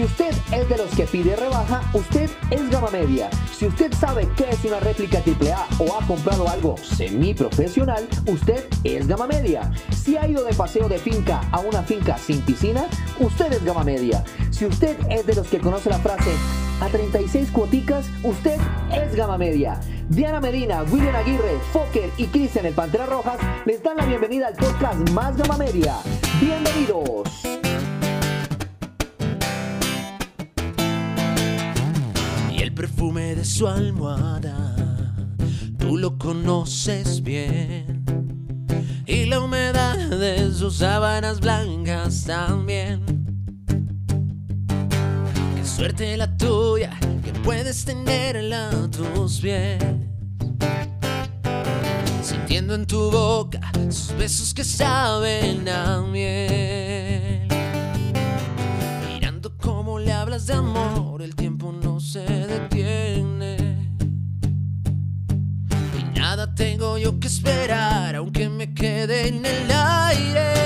Si usted es de los que pide rebaja, usted es gama media. Si usted sabe qué es una réplica AAA o ha comprado algo semi-profesional, usted es gama media. Si ha ido de paseo de finca a una finca sin piscina, usted es gama media. Si usted es de los que conoce la frase a 36 cuoticas, usted es gama media. Diana Medina, William Aguirre, Fokker y Cristian el Pantera Rojas les dan la bienvenida al podcast Más Gama Media. Bienvenidos. Su almohada, tú lo conoces bien. Y la humedad de sus sábanas blancas también. Qué suerte la tuya que puedes tenerla a tus pies. Sintiendo en tu boca sus besos que saben a miel. Mirando cómo le hablas de amor, el tiempo no se detiene. Yo que esperar, aunque me quede en el aire.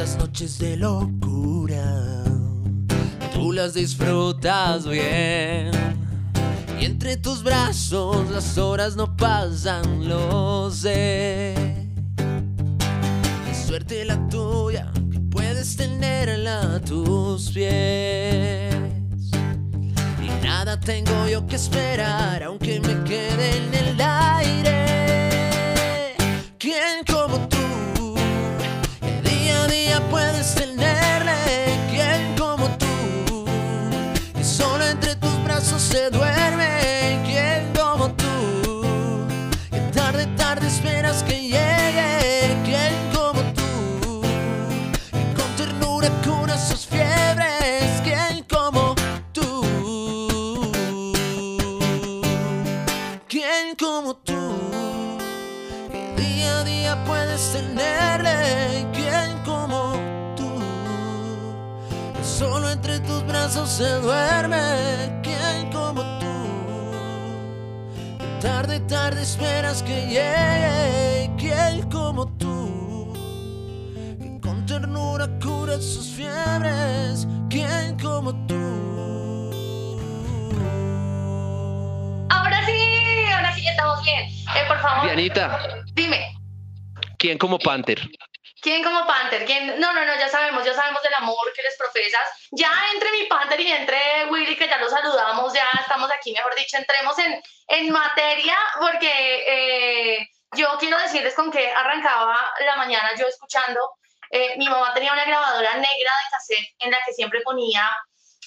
Esas noches de locura, tú las disfrutas bien. Y entre tus brazos las horas no pasan, lo sé. Qué suerte la tuya, que puedes tenerla a tus pies. Y nada tengo yo que esperar, aunque me quede en el aire. ¿Quién como tú? Tenerle. ¿Quién como tú? Que solo entre tus brazos se duerme. ¿Quién como tú? Que tarde, tarde esperas que llegue. ¿Quién como tú? Que con ternura cura sus fiebres. ¿Quién como tú? ¿Quién como tú? Que día a día puedes tenerle. Solo entre tus brazos se duerme. ¿Quién como tú? Que tarde, tarde esperas que llegue. ¿Quién como tú? Que con ternura cura sus fiebres. ¿Quién como tú? Ahora sí, ahora sí ya estamos bien. Eh, por favor. Dianita, Dime, ¿quién como Panther? ¿Quién como Panther? ¿Quién? No, no, no, ya sabemos, ya sabemos del amor que les profesas. Ya entre mi Panther y entre Willy, que ya lo saludamos, ya estamos aquí, mejor dicho, entremos en, en materia, porque eh, yo quiero decirles con que arrancaba la mañana yo escuchando. eh, mi mamá tenía una grabadora negra de cassette en la que siempre ponía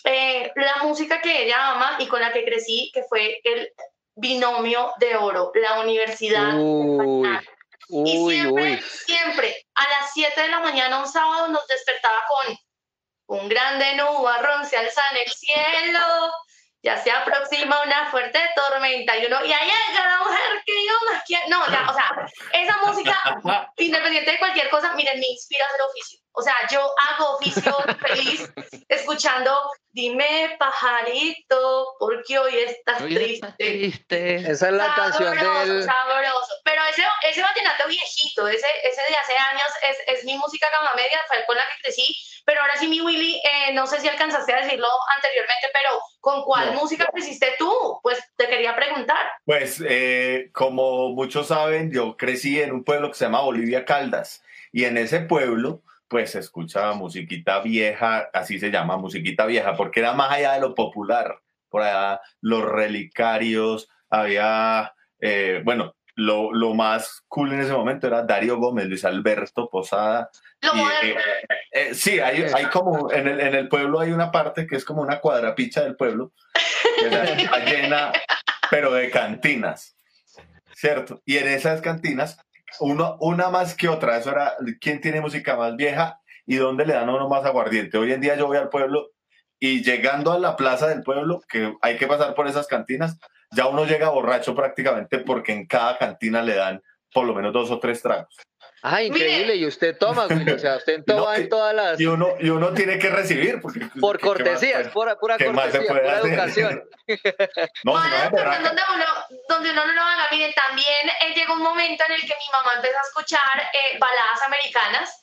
eh, la música que ella ama y con la que crecí, que fue el binomio de oro, la universidad. Uy, uy, siempre, uy. siempre, a las 7 de la mañana un sábado nos despertaba con un grande nubarrón se alza en el cielo, ya se aproxima una fuerte tormenta y uno, y ahí la mujer que yo más quiero. No, ya, o sea, esa música, independiente de cualquier cosa, miren, me inspira a hacer oficio. O sea, yo hago oficio feliz escuchando, dime pajarito, porque hoy estás Hoy está triste. triste. Esa es la canción Sabroso, del. sabroso. Pero ese, ese vallenato viejito, ese, ese de hace años, es, es mi música gama media, fue con la que crecí. Pero ahora sí, mi Willy, eh, no sé si alcanzaste a decirlo anteriormente, pero ¿con cuál No. música creciste tú? Pues te quería preguntar. Pues eh, como muchos saben, yo crecí en un pueblo que se llama Bolivia Caldas y en ese pueblo pues se escuchaba musiquita vieja, así se llama, musiquita vieja, porque era más allá de lo popular. Por allá los relicarios, había, eh, bueno, lo, lo más cool en ese momento era Darío Gómez, Luis Alberto Posada. Lo y, moderno. eh, eh, sí, hay, hay como, en el, en el pueblo hay una parte que es como una cuadrapicha del pueblo, que era- está llena, pero de cantinas, ¿cierto? Y en esas cantinas, uno, una más que otra, eso era quién tiene música más vieja, y dónde le dan a uno más aguardiente. Hoy en día yo voy al pueblo y llegando a la plaza del pueblo, que hay que pasar por esas cantinas, ya uno llega borracho prácticamente porque en cada cantina le dan por lo menos dos o tres tragos. Ah, increíble. Y usted toma, güey. O sea, usted toma No, en todas las. Y uno, y uno tiene que recibir. Porque, Por ¿qué- qué más cortesía, es pura, pura qué más se cortesía, puede pura hacer? educación. No, si no Bueno, es donde uno, donde uno no lo haga. Miren, también eh, llegó un momento en el que mi mamá empezó a escuchar eh, baladas americanas,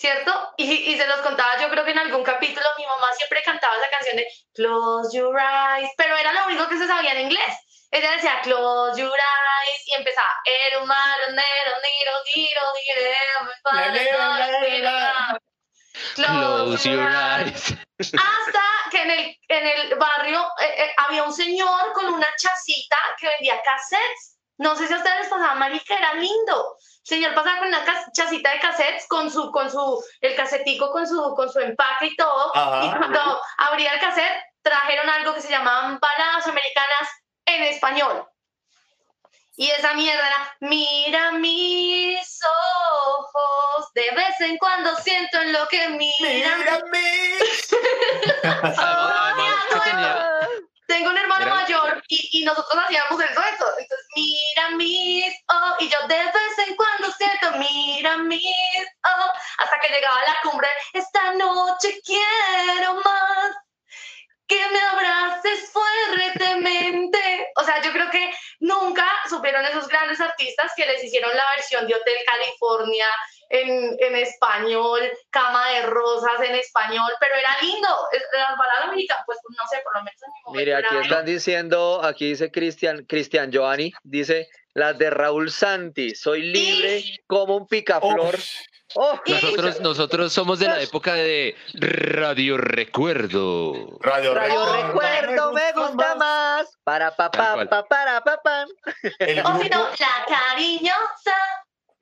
¿cierto? Y, y se los contaba, yo creo que en algún capítulo mi mamá siempre cantaba esa canción de Close Your Eyes, pero era lo único que se sabía en inglés. Ella decía Close Your Eyes y empezaba "Ero, maro, nero, niro, Close your eyes. hasta que en el, en el barrio eh, eh, había un señor con una chacita que vendía cassettes. No sé si a ustedes les pasaba, marica, era lindo. El señor pasaba con una chacita de cassettes, con su, con su, el casetico con su, con su empaque y todo. Ajá. Y cuando abría el cassette, trajeron algo que se llamaban baladas americanas en español. Y esa mierda era, mira mis ojos, de vez en cuando siento en lo que miran. Mírame. Además, además que tenía- Tengo un hermano mayor y, y nosotros hacíamos el dueto. Entonces, mira mis oh, y yo de vez en cuando siento, mira mis oh, hasta que llegaba a la cumbre. Esta noche quiero más que me abraces fuertemente. O sea, yo creo que nunca supieron esos grandes artistas que les hicieron la versión de Hotel California en, en español, Cama de Rosas en español, pero era lindo. Es- Las baladas americanas, pues no sé, por lo menos en mi momento. Mire, aquí era- están diciendo, aquí dice Cristian, Cristian Giovanni, dice las de Raúl Santi, soy libre como un picaflor. Oh, Nosotros, nosotros somos de la época de Radio Recuerdo. Radio, Radio recuerdo me gusta más. Para pa Tal pa pa para pa pam. El O si no, la cariñosa.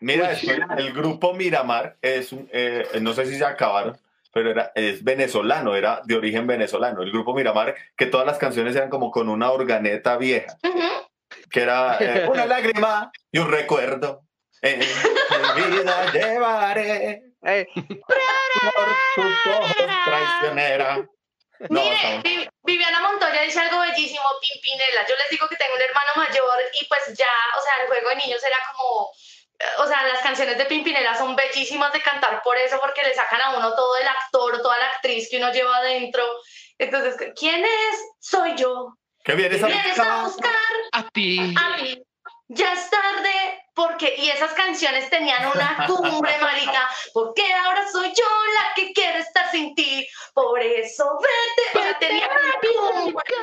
Mira, esto, el grupo Miramar es un, eh, no sé si se acabaron, pero era, es venezolano, era de origen venezolano. El grupo Miramar, que todas las canciones eran como con una organeta vieja, que era eh, una lágrima y un recuerdo. En mi vida llevaré Eh, por tus ojos traicionera. No, Mire, Vi- Viviana Montoya dice algo bellísimo, Pimpinela. Yo les digo que tengo un hermano mayor y pues ya, o sea, el juego de niños era como, o sea, las canciones de Pimpinela son bellísimas de cantar por eso, porque le sacan a uno todo el actor, toda la actriz que uno lleva adentro. Entonces, ¿quién es? Soy yo. ¿Qué vienes a Vienes a buscar A ti. a mí. Ya es tarde, porque, y esas canciones tenían una cumbre, marica, porque ahora soy yo la que quiere estar sin ti, por eso vete, o sea, tenían una cumbre,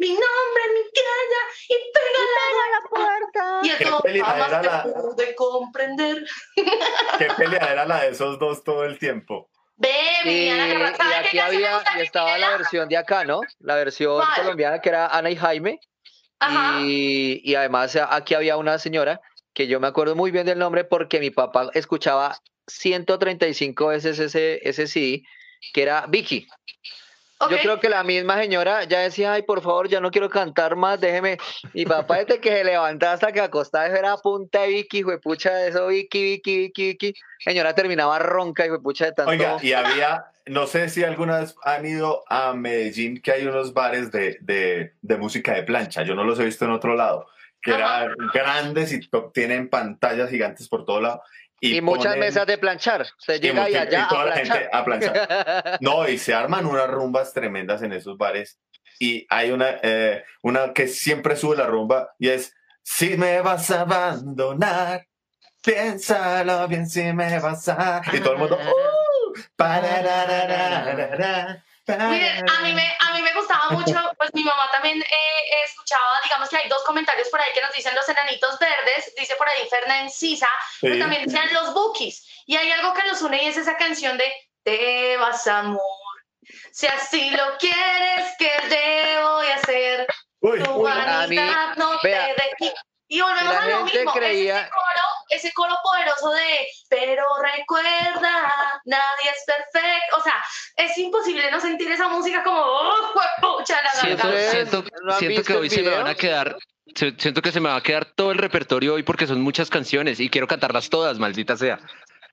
mi nombre, mi cara, y pégala a la puerta. Y Qué eso jamás la- te pude comprender. ¿Qué pelea era la de esos dos todo el tiempo? Ve, y, Viviana Guerra, y ¿sabe qué aquí había, y estaba la versión de acá, ¿no? La versión ¿Cuál? colombiana que era Ana y Jaime. Ajá. Y, y además a- aquí había una señora que yo me acuerdo muy bien del nombre porque mi papá escuchaba 135 veces ese, ese CD, que era Vicky. Yo creo que la misma señora ya decía, ay, por favor, ya no quiero cantar más, déjeme. Mi papá desde que se levantaba hasta que acostaba, eso era punta de Vicky, pucha, eso Vicky, Vicky, Vicky, Vicky. Señora terminaba ronca, pucha de tanto. Oiga, y había, no sé si alguna vez han ido a Medellín, que hay unos bares de, de, de música de plancha, yo no los he visto en otro lado, que Ajá. eran grandes y tienen pantallas gigantes por todo lado. Y, muchas ponen- mesas de planchar. Usted y llega y, mucha- allá y toda a la gente a planchar. No, y se arman unas rumbas tremendas en esos bares. Y hay una, eh, una que siempre sube la rumba y es, si me vas a abandonar, piénsalo bien si me vas a... Y todo el mundo... "Uh, parararararara, Miren, a mí me, a mí me gustaba mucho, pues mi mamá también eh, escuchaba, digamos que hay dos comentarios por ahí que nos dicen los enanitos verdes, dice por ahí Fernán Sisa, pero Sí. también decían los bookies. Y hay algo que los une y es esa canción de Te vas amor. Si así lo quieres, ¿qué te voy a hacer? Uy, Tu uy, mí- vanidad no vea, te deje. Y volvemos la a lo gente mismo, creía- ese, coro, ese coro poderoso de, pero recuerda, nadie es perfecto. O sea, es imposible no sentir esa música como, oh, juepucha, la Siento, garganta. ¿Ustedes siento, no siento que hoy se me van a quedar. Siento que se me va a quedar todo el repertorio hoy porque son muchas canciones y quiero cantarlas todas, maldita sea.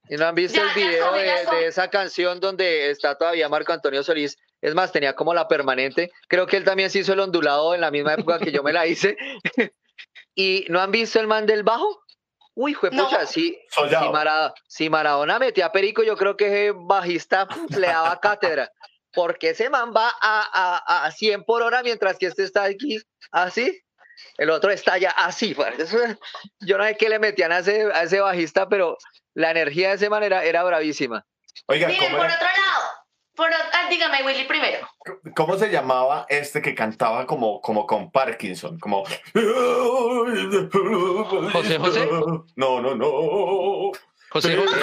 ¿Y no han visto Ya, el ya video son, ya de, de esa canción donde está todavía Marco Antonio Solís? Es más, tenía como la permanente. Creo que él también se hizo el ondulado en la misma época que yo me la hice. ¿Y no han visto el man del bajo? Uy, fue No. pucha, sí. Si, Sollado. Mara- si Maradona metía a Perico, yo creo que ese bajista le daba cátedra. Porque ese man va a, a, a 100 por hora mientras que este está aquí así. El otro está ya así. yo no sé qué le metían a ese, a ese bajista, pero la energía de esa manera era bravísima. Oiga, Miren, ¿cómo, por era- otro lado, por, o- ah, dígame, Willy, primero. cómo se llamaba este que cantaba como, como con Parkinson? Como... ¿José José? No, no, no. José José,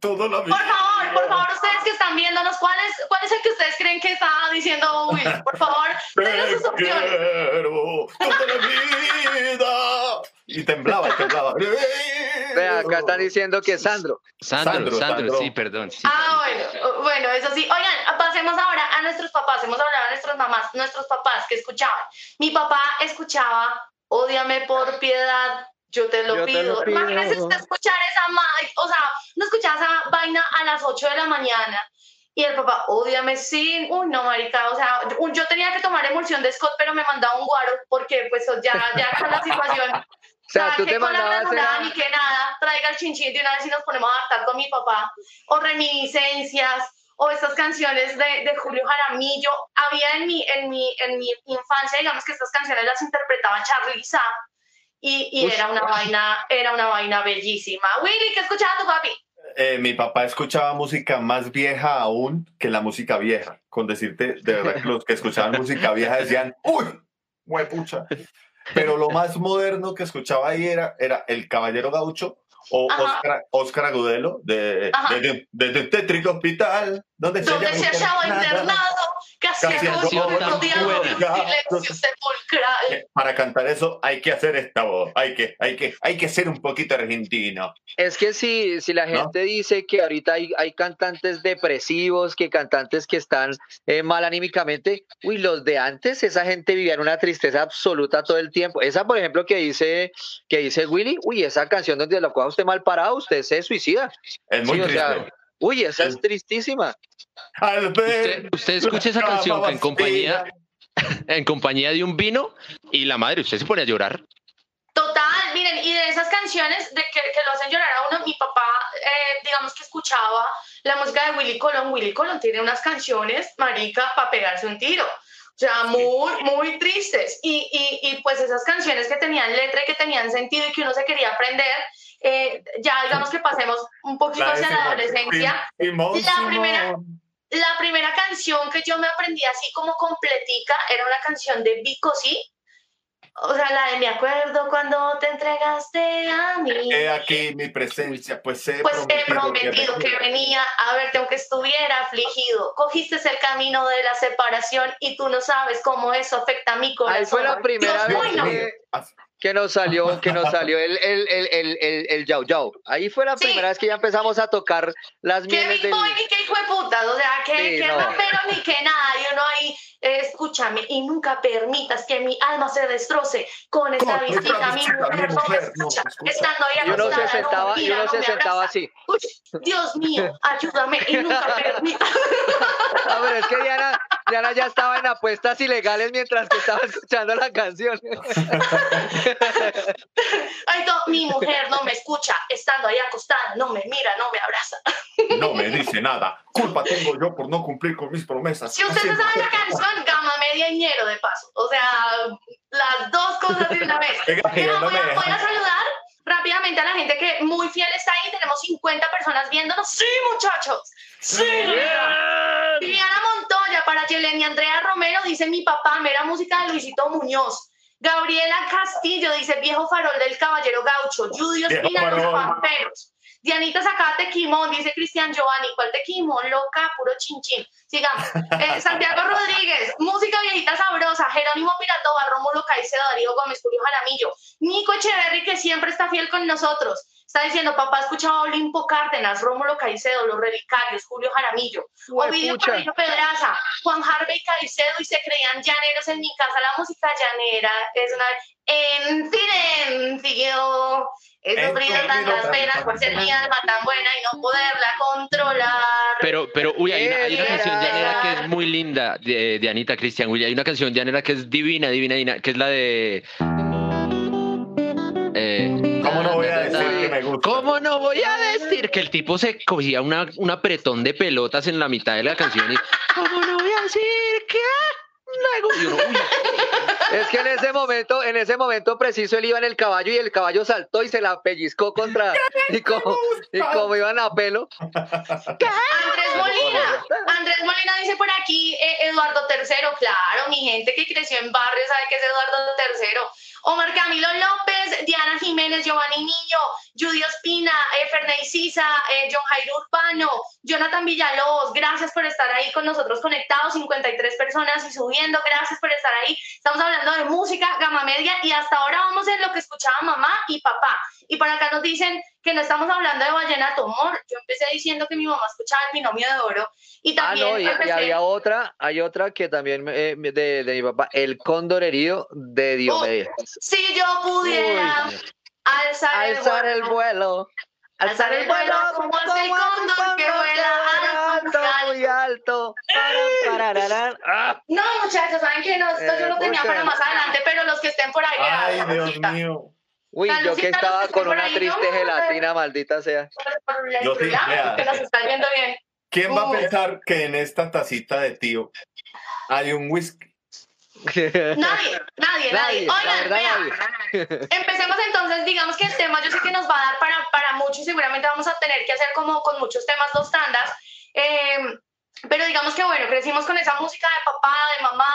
toda la Por vida. favor, por favor, ustedes que están viéndonos, ¿cuál es, cuál es el que ustedes creen que está diciendo Willy? Por favor, denos sus opciones. quiero toda la vida. Y temblaba, y temblaba. Vea, acá están diciendo que es Sandro. Sandro, Sandro, Sandro, Sandro. sí, perdón. sí, Ah, bueno, bueno, eso sí. Oigan, pasemos ahora a nuestros papás. Hemos hablado de nuestras mamás, nuestros papás que escuchaban. Mi papá escuchaba, ódiame por piedad, yo te lo Yo te pido. lo pido. Imagínense usted escuchar esa, o sea, no escuchaba esa vaina a las 8 de la mañana. Y el papá, ódiame sin, uy, no, marica, o sea, un- yo tenía que tomar emulsión de Scott, pero me mandaba un guaro, porque pues ya, ya con la situación O sea, tú que te con la mandabas era- ni que nada, traiga el chinchín de una vez y nos ponemos a adaptar con mi papá. O reminiscencias, o estas canciones de, de Julio Jaramillo. Había en mi, en, mi, en mi infancia, digamos que estas canciones las interpretaba Charly Sa y, y Ush. era una vaina, era una vaina bellísima. Willy, ¿qué escuchaba tu papi? Eh, mi papá escuchaba música más vieja aún que la música vieja. Con decirte, de verdad, que los que escuchaban música vieja decían, ¡Uy! ¡Huepucha! Pero lo más moderno que escuchaba ahí era, era El Caballero Gaucho o. Oscar, Oscar Agudelo de, de, de, de Tétrico Hospital, donde Donde se hallaba internado, casi Casi buena. silencio sepulcral. Para cantar eso hay que hacer esta voz, hay que, hay que, hay que ser un poquito argentino. Es que si, si la ¿No? gente dice que ahorita hay, hay cantantes depresivos, que cantantes que están eh, mal anímicamente, uy, los de antes, esa gente vivía en una tristeza absoluta todo el tiempo. Esa, por ejemplo, que dice, que dice Willy, uy, esa canción donde lo coja usted mal parado, usted se suicida. Es muy Sí, o sea, triste. Uy, esa es tristísima. Al ver Usted, usted escucha esa canción en compañía, en compañía de un vino y la madre, usted se pone a llorar. Total, miren, y de esas canciones de que, que lo hacen llorar a uno, mi papá, eh, digamos que escuchaba la música de Willy Colón. Willy Colón tiene unas canciones, marica, para pegarse un tiro. O sea, muy, muy tristes. Y, y, y pues esas canciones que tenían letra y que tenían sentido y que uno se quería aprender, eh, ya digamos que pasemos un poquito La hacia la adolescencia. La primera- La primera canción que yo me aprendí así como completica era una canción de Vico, ¿sí? O sea, la de Me acuerdo cuando te entregaste a mí. He aquí mi presencia, pues he Pues he prometido, prometido que venía a verte aunque estuviera afligido. Cogiste el camino de la separación y tú no sabes cómo eso afecta a mi corazón. Ahí fue la primera Dios, vez uy, no. que, que nos salió, que nos salió el, el, el, el, el, el yao yao. Ahí fue la Sí. primera vez que ya empezamos a tocar las Qué mieles big del... boy ni qué hijo de putas, o sea, que, Sí, que no. rapero ni que nada, y uno ahí, eh, escúchame, y nunca permitas que mi alma se destroce con esta visita, mi mujer no me no escucha, estando ahí Y uno se no sentaba, y mira, uno no se sentaba así. Uy, Dios mío, ayúdame y nunca permitas. A ver, es que Diana, Diana ya estaba en apuestas ilegales mientras que estaba escuchando la canción. Ay, no, mi mujer no me escucha, estando ahí acostada, no me mira, no me abraza. No me dice nada. Culpa tengo yo por no cumplir con mis promesas. Si usted se Haciendo sabe la canción, gama media y ñero de paso. O sea, las dos cosas de una vez. Mira, no voy, a, voy a saludar rápidamente a la gente que muy fiel está ahí. Tenemos 50 personas viéndonos. ¡Sí, muchachos! ¡Sí! Viviana Montoya para Yeleni Andrea Romero dice mi papá, mera música de Luisito Muñoz. Gabriela Castillo dice viejo farol del caballero gaucho. Judy Viejo Ospina, los pamperos. Dianita sacaba tequimón, dice Cristian Giovanni. ¿Cuál tequimón? Loca, puro chinchín. Sigamos. Eh, Santiago Rodríguez, música viejita sabrosa. Jerónimo Piratova, Rómulo Caicedo, Darío Gómez, Julio Jaramillo. Nico Echeverry, que siempre está fiel con nosotros. Está diciendo, papá, escuchaba a Olimpo Cárdenas, Rómulo Caicedo, Los Relicarios, Julio Jaramillo, Ovidio Juepucha. Carrillo Pedraza, Juan Harvey Caicedo y se creían llaneros en mi casa. La música llanera es una en silencio. Esos En brillos tu tantas penas tan por ser mi alma tan buena y no poderla controlar. Pero, pero, uy, hay una, hay una Qué canción llanera que es muy linda de, de Anita Cristian. Uy, hay una canción llanera que es divina, divina, divina, que es la de. Eh, ¿Cómo no voy a decir? ¿Cómo no voy a decir que el tipo se cogía una, un apretón de pelotas en la mitad de la canción y ¿Cómo no voy a decir que uy, Es que en ese momento, en ese momento preciso él iba en el caballo y el caballo saltó y se la pellizcó contra y como, y como iban a pelo. Andrés Molina, Andrés Molina dice por aquí, eh, Eduardo III, claro, mi gente que creció en barrio sabe que es Eduardo III. Omar Camilo López, Diana Jiménez, Giovanni Niño, Judy Ospina, eh, Ferney Sisa, eh, John Jairo Urbano, Jonathan Villalobos, gracias por estar ahí con nosotros conectados, 53 personas y subiendo, gracias por estar ahí. Estamos hablando de música, gama media, y hasta ahora vamos en lo que escuchaba mamá y papá. Y por acá nos dicen que no estamos hablando de vallenato, amor. Yo empecé diciendo que mi mamá escuchaba el binomio de oro. Y Ah, también no, y, había otra, hay otra que también eh, de, de mi papá, El Cóndor Herido de Diomedes. Si yo pudiera Uy, alzar, alzar el vuelo. Alzar el vuelo como el cóndor que vuela alto, muy alto. Ah, No, muchachos, saben que no, esto yo Eh, lo tenía para más adelante, pero los que estén por ahí. Ay, Dios mío. Uy, La yo que los estaba que con una ahí, triste no, gelatina, maldita sea. Yo sí, vea. que nos están viendo bien. ¿Quién va a pensar que en esta tacita de tío hay un whisky? Nadie, nadie, nadie. Nadie, Oigan, nadie. empecemos entonces, digamos que el tema yo sé que nos va a dar para, para mucho y seguramente vamos a tener que hacer como con muchos temas dos tandas. eh, pero digamos que bueno, crecimos con esa música de papá, de mamá,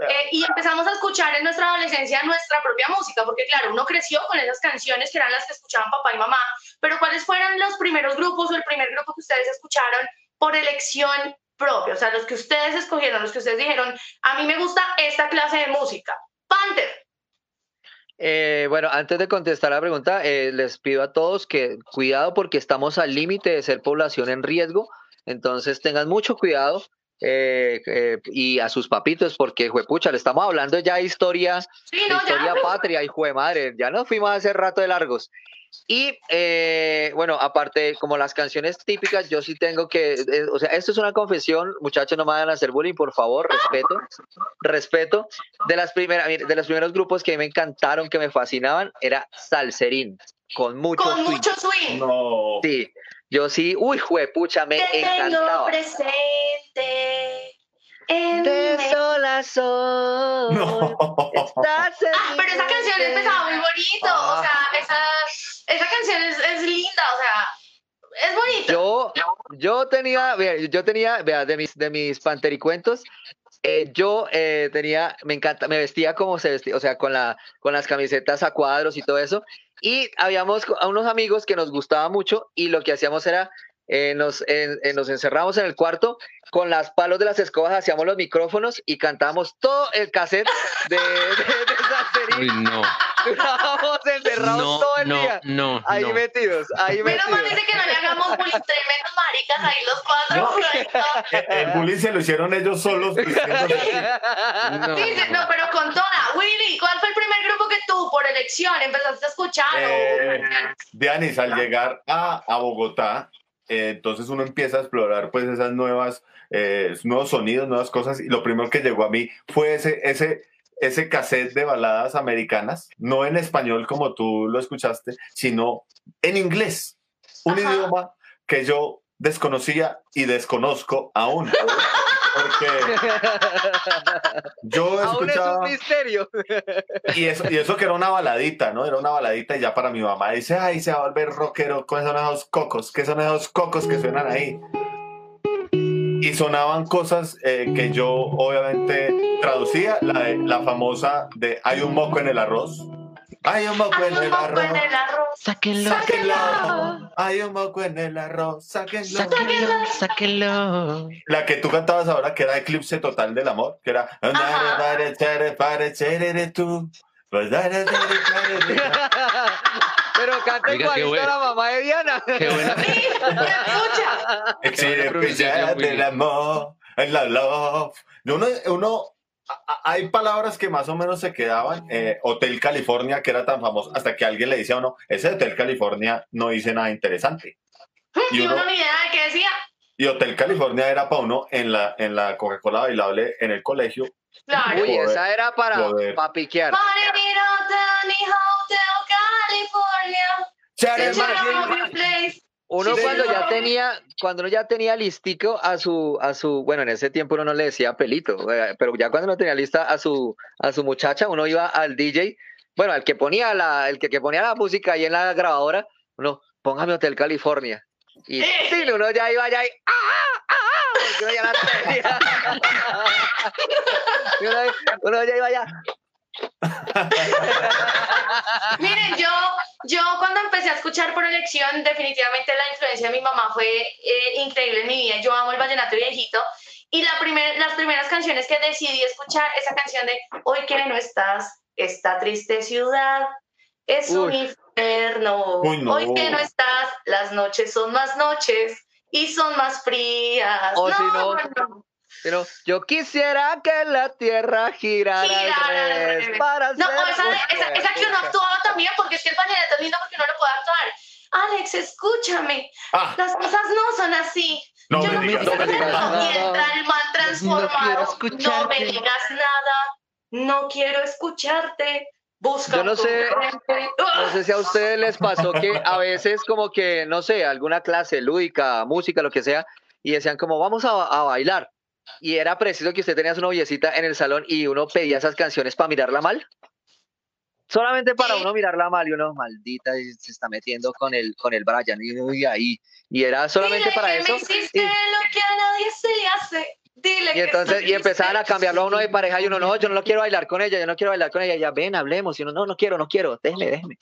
eh, y empezamos a escuchar en nuestra adolescencia nuestra propia música, porque claro, uno creció con esas canciones que eran las que escuchaban papá y mamá, pero ¿cuáles fueron los primeros grupos o el primer grupo que ustedes escucharon por elección propia? O sea, los que ustedes escogieron, los que ustedes dijeron, a mí me gusta esta clase de música. Panther. Eh, bueno, antes de contestar la pregunta, eh, les pido a todos que cuidado porque estamos al límite de ser población en riesgo, entonces tengan mucho cuidado eh, eh, y a sus papitos porque, juepucha, le estamos hablando ya de historia, Sí, de no, historia ya. patria, hijo de madre, ya nos fuimos hace rato de largos. Y eh, bueno, aparte, como las canciones típicas, yo sí tengo que, eh, o sea, esto es una confesión, muchachos, no me vayan a hacer bullying, por favor, respeto, respeto. De las primeras, de los primeros grupos que me encantaron, que me fascinaban, era Salserín, con mucho Con swing. mucho swing. No. Sí, yo sí, uy, juepucha, me Te tengo encantaba. presente. En De sol a sol. No. estás en Ah, pero esa canción empezaba muy bonito. Ah. O sea, esa, esa canción es, es linda. O sea, es bonita. Yo, yo tenía, vea, yo tenía, vea, de mis, de mis pantericuentos, eh, yo eh, tenía, me encanta, me vestía como se vestía, o sea, con la, con las camisetas a cuadros y todo eso. Y habíamos a unos amigos que nos gustaba mucho y lo que hacíamos era, eh, nos, en- en- nos encerramos en el cuarto con las palos de las escobas, hacíamos los micrófonos y cantábamos todo el cassette de, de, de uy, no. Durábamos encerrados No, todo el no, día. no, Ahí no. metidos, ahí Menos mal metidos. dice que no le hagamos bullying, tremendos maricas ahí los cuatro. El el bullying se lo hicieron ellos solos. Sí, sí, no, pero con toda. Willy, ¿cuál fue el primer grupo que tú, por elección, empezaste a escuchar? o- Eh, Dianis, al llegar a, a Bogotá, eh, entonces uno empieza a explorar pues esas nuevas, eh, nuevos sonidos, nuevas cosas, y lo primero que llegó a mí fue ese, ese, ese cassette de baladas americanas, no en español como tú lo escuchaste, sino en inglés, un Ajá. idioma que yo desconocía y desconozco aún. Porque yo Aún es un escuchaba... misterio. Y eso, y eso que era una baladita, ¿no? Era una baladita y ya para mi mamá dice, ay, se va a volver rockero, ¿cuáles son esos cocos? ¿Qué son esos cocos que suenan ahí? Y sonaban cosas eh, que yo obviamente traducía, la, de- la famosa de hay un moco en el arroz. Hay un moco en el arroz. Sáquenlo, Sáquenlo. Hay un moco en el arroz. Sáquenlo. sáquenlo, sáquenlo. La que tú cantabas ahora, que era Eclipse Total del Amor, que era... Ajá. Pero canta igualito a la mamá de Diana. Qué buena. Sí, escucha. Existe pronunciación, del amor, en la love. Uno, uno, hay palabras que más o menos se quedaban. eh, Hotel California, que era tan famoso, hasta que alguien le dice a uno, ese Hotel California no dice nada interesante. Y, uno, uno ni idea de qué decía. y Hotel California era para uno en la, en la Coca-Cola bailable en el colegio. Claro. Uy, esa era para, joder. para piquear. California. Uno Sí, cuando señor. ya tenía, cuando uno ya tenía listico a su, a su, bueno, en ese tiempo uno no le decía pelito, eh, pero ya cuando uno tenía lista a su, a su muchacha, uno iba al DJ, bueno, al que ponía la, el que, que ponía la música ahí en la grabadora, uno, póngame Hotel California. Y sí, uno ya iba allá y ¡ah! ¡ah! ¡ah! Porque uno ya la tenía. Y uno, uno ya iba allá. Miren, yo, yo cuando empecé a escuchar por elección, definitivamente la influencia de mi mamá fue eh, increíble en mi vida. Yo amo el vallenato viejito. Y la primer, las primeras canciones que decidí escuchar, esa canción de Hoy que no estás, esta triste ciudad, es un infierno. Uy, no. Hoy que no estás, las noches son más noches y son más frías. O si no, Pero yo quisiera que la tierra girara, Girara al al revés revés. para No, ser esa, esa, esa que uno actuaba también, porque es que el vallenato es lindo porque uno lo puede actuar. Alex, escúchame, Ah, las cosas no son así. no Yo me digas, no me digas nada. Entra el man transformado. No, escucharte. me digas nada. No quiero escucharte. Busca Yo no sé-. No sé si a ustedes les pasó que a veces como que, no sé, alguna clase lúdica, música, lo que sea, y decían como vamos a, a bailar. Y era preciso que usted tenía su noviecita en el salón y uno pedía esas canciones para mirarla mal. Solamente para uno mirarla mal y uno, maldita, y se está metiendo con el, con el Brian y, uy, ahí. Y era solamente Dile para que eso. Me hiciste y- lo que a nadie se le hace. Dile Y que entonces, y empezaban a cambiarlo a uno de pareja y uno, no, yo no quiero bailar con ella, yo no quiero bailar con ella, ya ven, hablemos, y uno, no, no quiero, no quiero, déjeme, déjeme.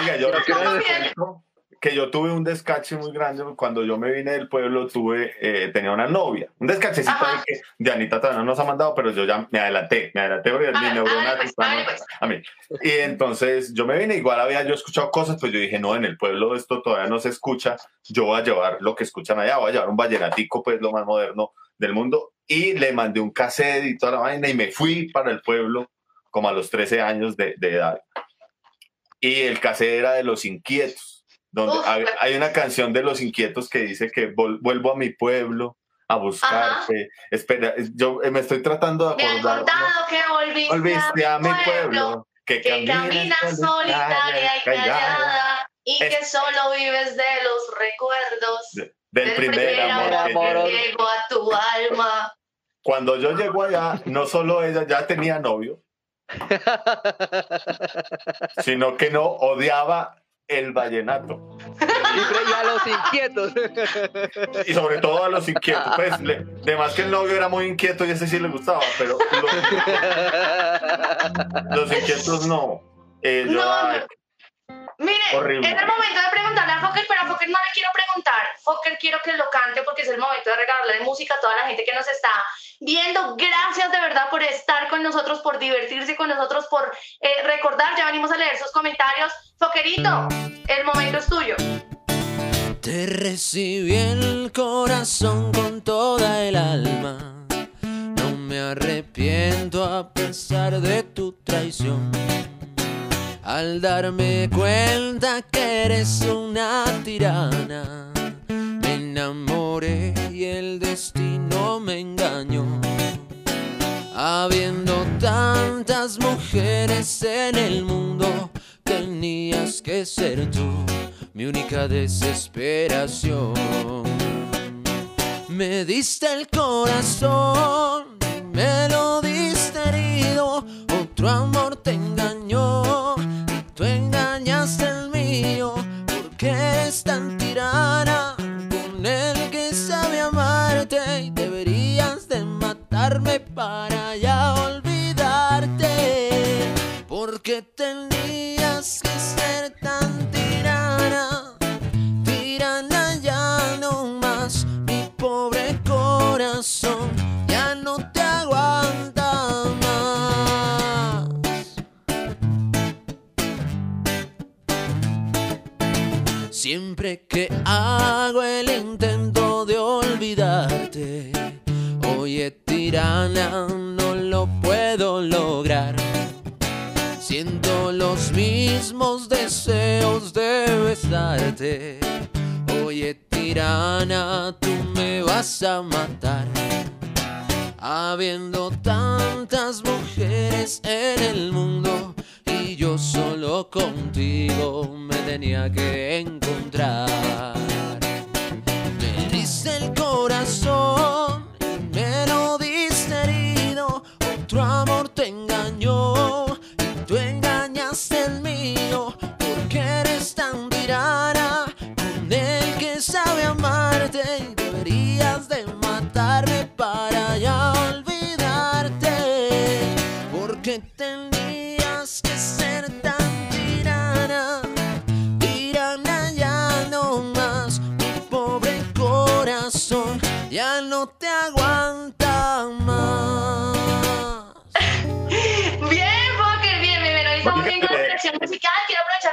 Oiga, yo Pero que yo tuve un descache muy grande cuando yo me vine del pueblo, tuve, eh, tenía una novia, un descachecito Ajá. ahí que Dianita todavía no nos ha mandado, pero yo ya me adelanté, me adelanté porque mi Hágale, neurona hágale, pues, pues. a mí. Y entonces yo me vine, igual había yo escuchado cosas, pues yo dije, no, en el pueblo esto todavía no se escucha, yo voy a llevar lo que escuchan allá, voy a llevar un vallenatico, pues lo más moderno del mundo, y le mandé un cassette y toda la vaina, y me fui para el pueblo como a los 13 años de, de edad. Y el cassette era de Los Inquietos, donde Uf, hay, hay una canción de Los Inquietos que dice que vuelvo a mi pueblo a buscarte. Espera, yo eh, me estoy tratando de Me han acordar. ¿no? contado que volviste, Volviste a mi pueblo, que, que caminas solitaria y callada y Es- que solo vives de los recuerdos de- del primer amor. que amor. llegué. llegó a tu alma. Cuando yo llego allá, no solo ella ya tenía novio, sino que no odiaba el vallenato. Y a los inquietos. Y sobre todo a los inquietos. Pues, le, además que el novio era muy inquieto y ese sí le gustaba, pero los, los inquietos no. Eh, yo, No, ay, no. Mire, Horrible. es el momento de preguntarle a Fokker, pero a Fokker no le quiero preguntar. Fokker quiero que lo cante porque es el momento de regalarle música a toda la gente que nos está viendo. Gracias de verdad por estar con nosotros, por divertirse con nosotros, por eh, recordar. Ya venimos a leer sus comentarios. Fokkerito, el momento es tuyo. Te recibí el corazón con toda el alma. No me arrepiento a pesar de tu traición. Al darme cuenta que eres una tirana, enamoré y el destino me engañó. Habiendo tantas mujeres en el mundo, tenías que ser tú mi única desesperación. Me diste el corazón, me lo diste herido, otro amor te engañó, y tú engañaste el mío, porque eres tan para ya olvidarte, porque tenías que ser tan tirana, tirana ya no más, mi pobre corazón ya no te aguanta más. Siempre que hago el intento de olvidarte, oye tirana, no lo puedo lograr. Siento los mismos deseos de besarte. Oye tirana, tú me vas a matar. Habiendo tantas mujeres en el mundo y yo solo contigo me tenía que encontrar. Me diste el corazón Otro amor te engañó y tú engañaste el mío. Porque eres tan tirana con el que sabe amarte y deberías de matarme para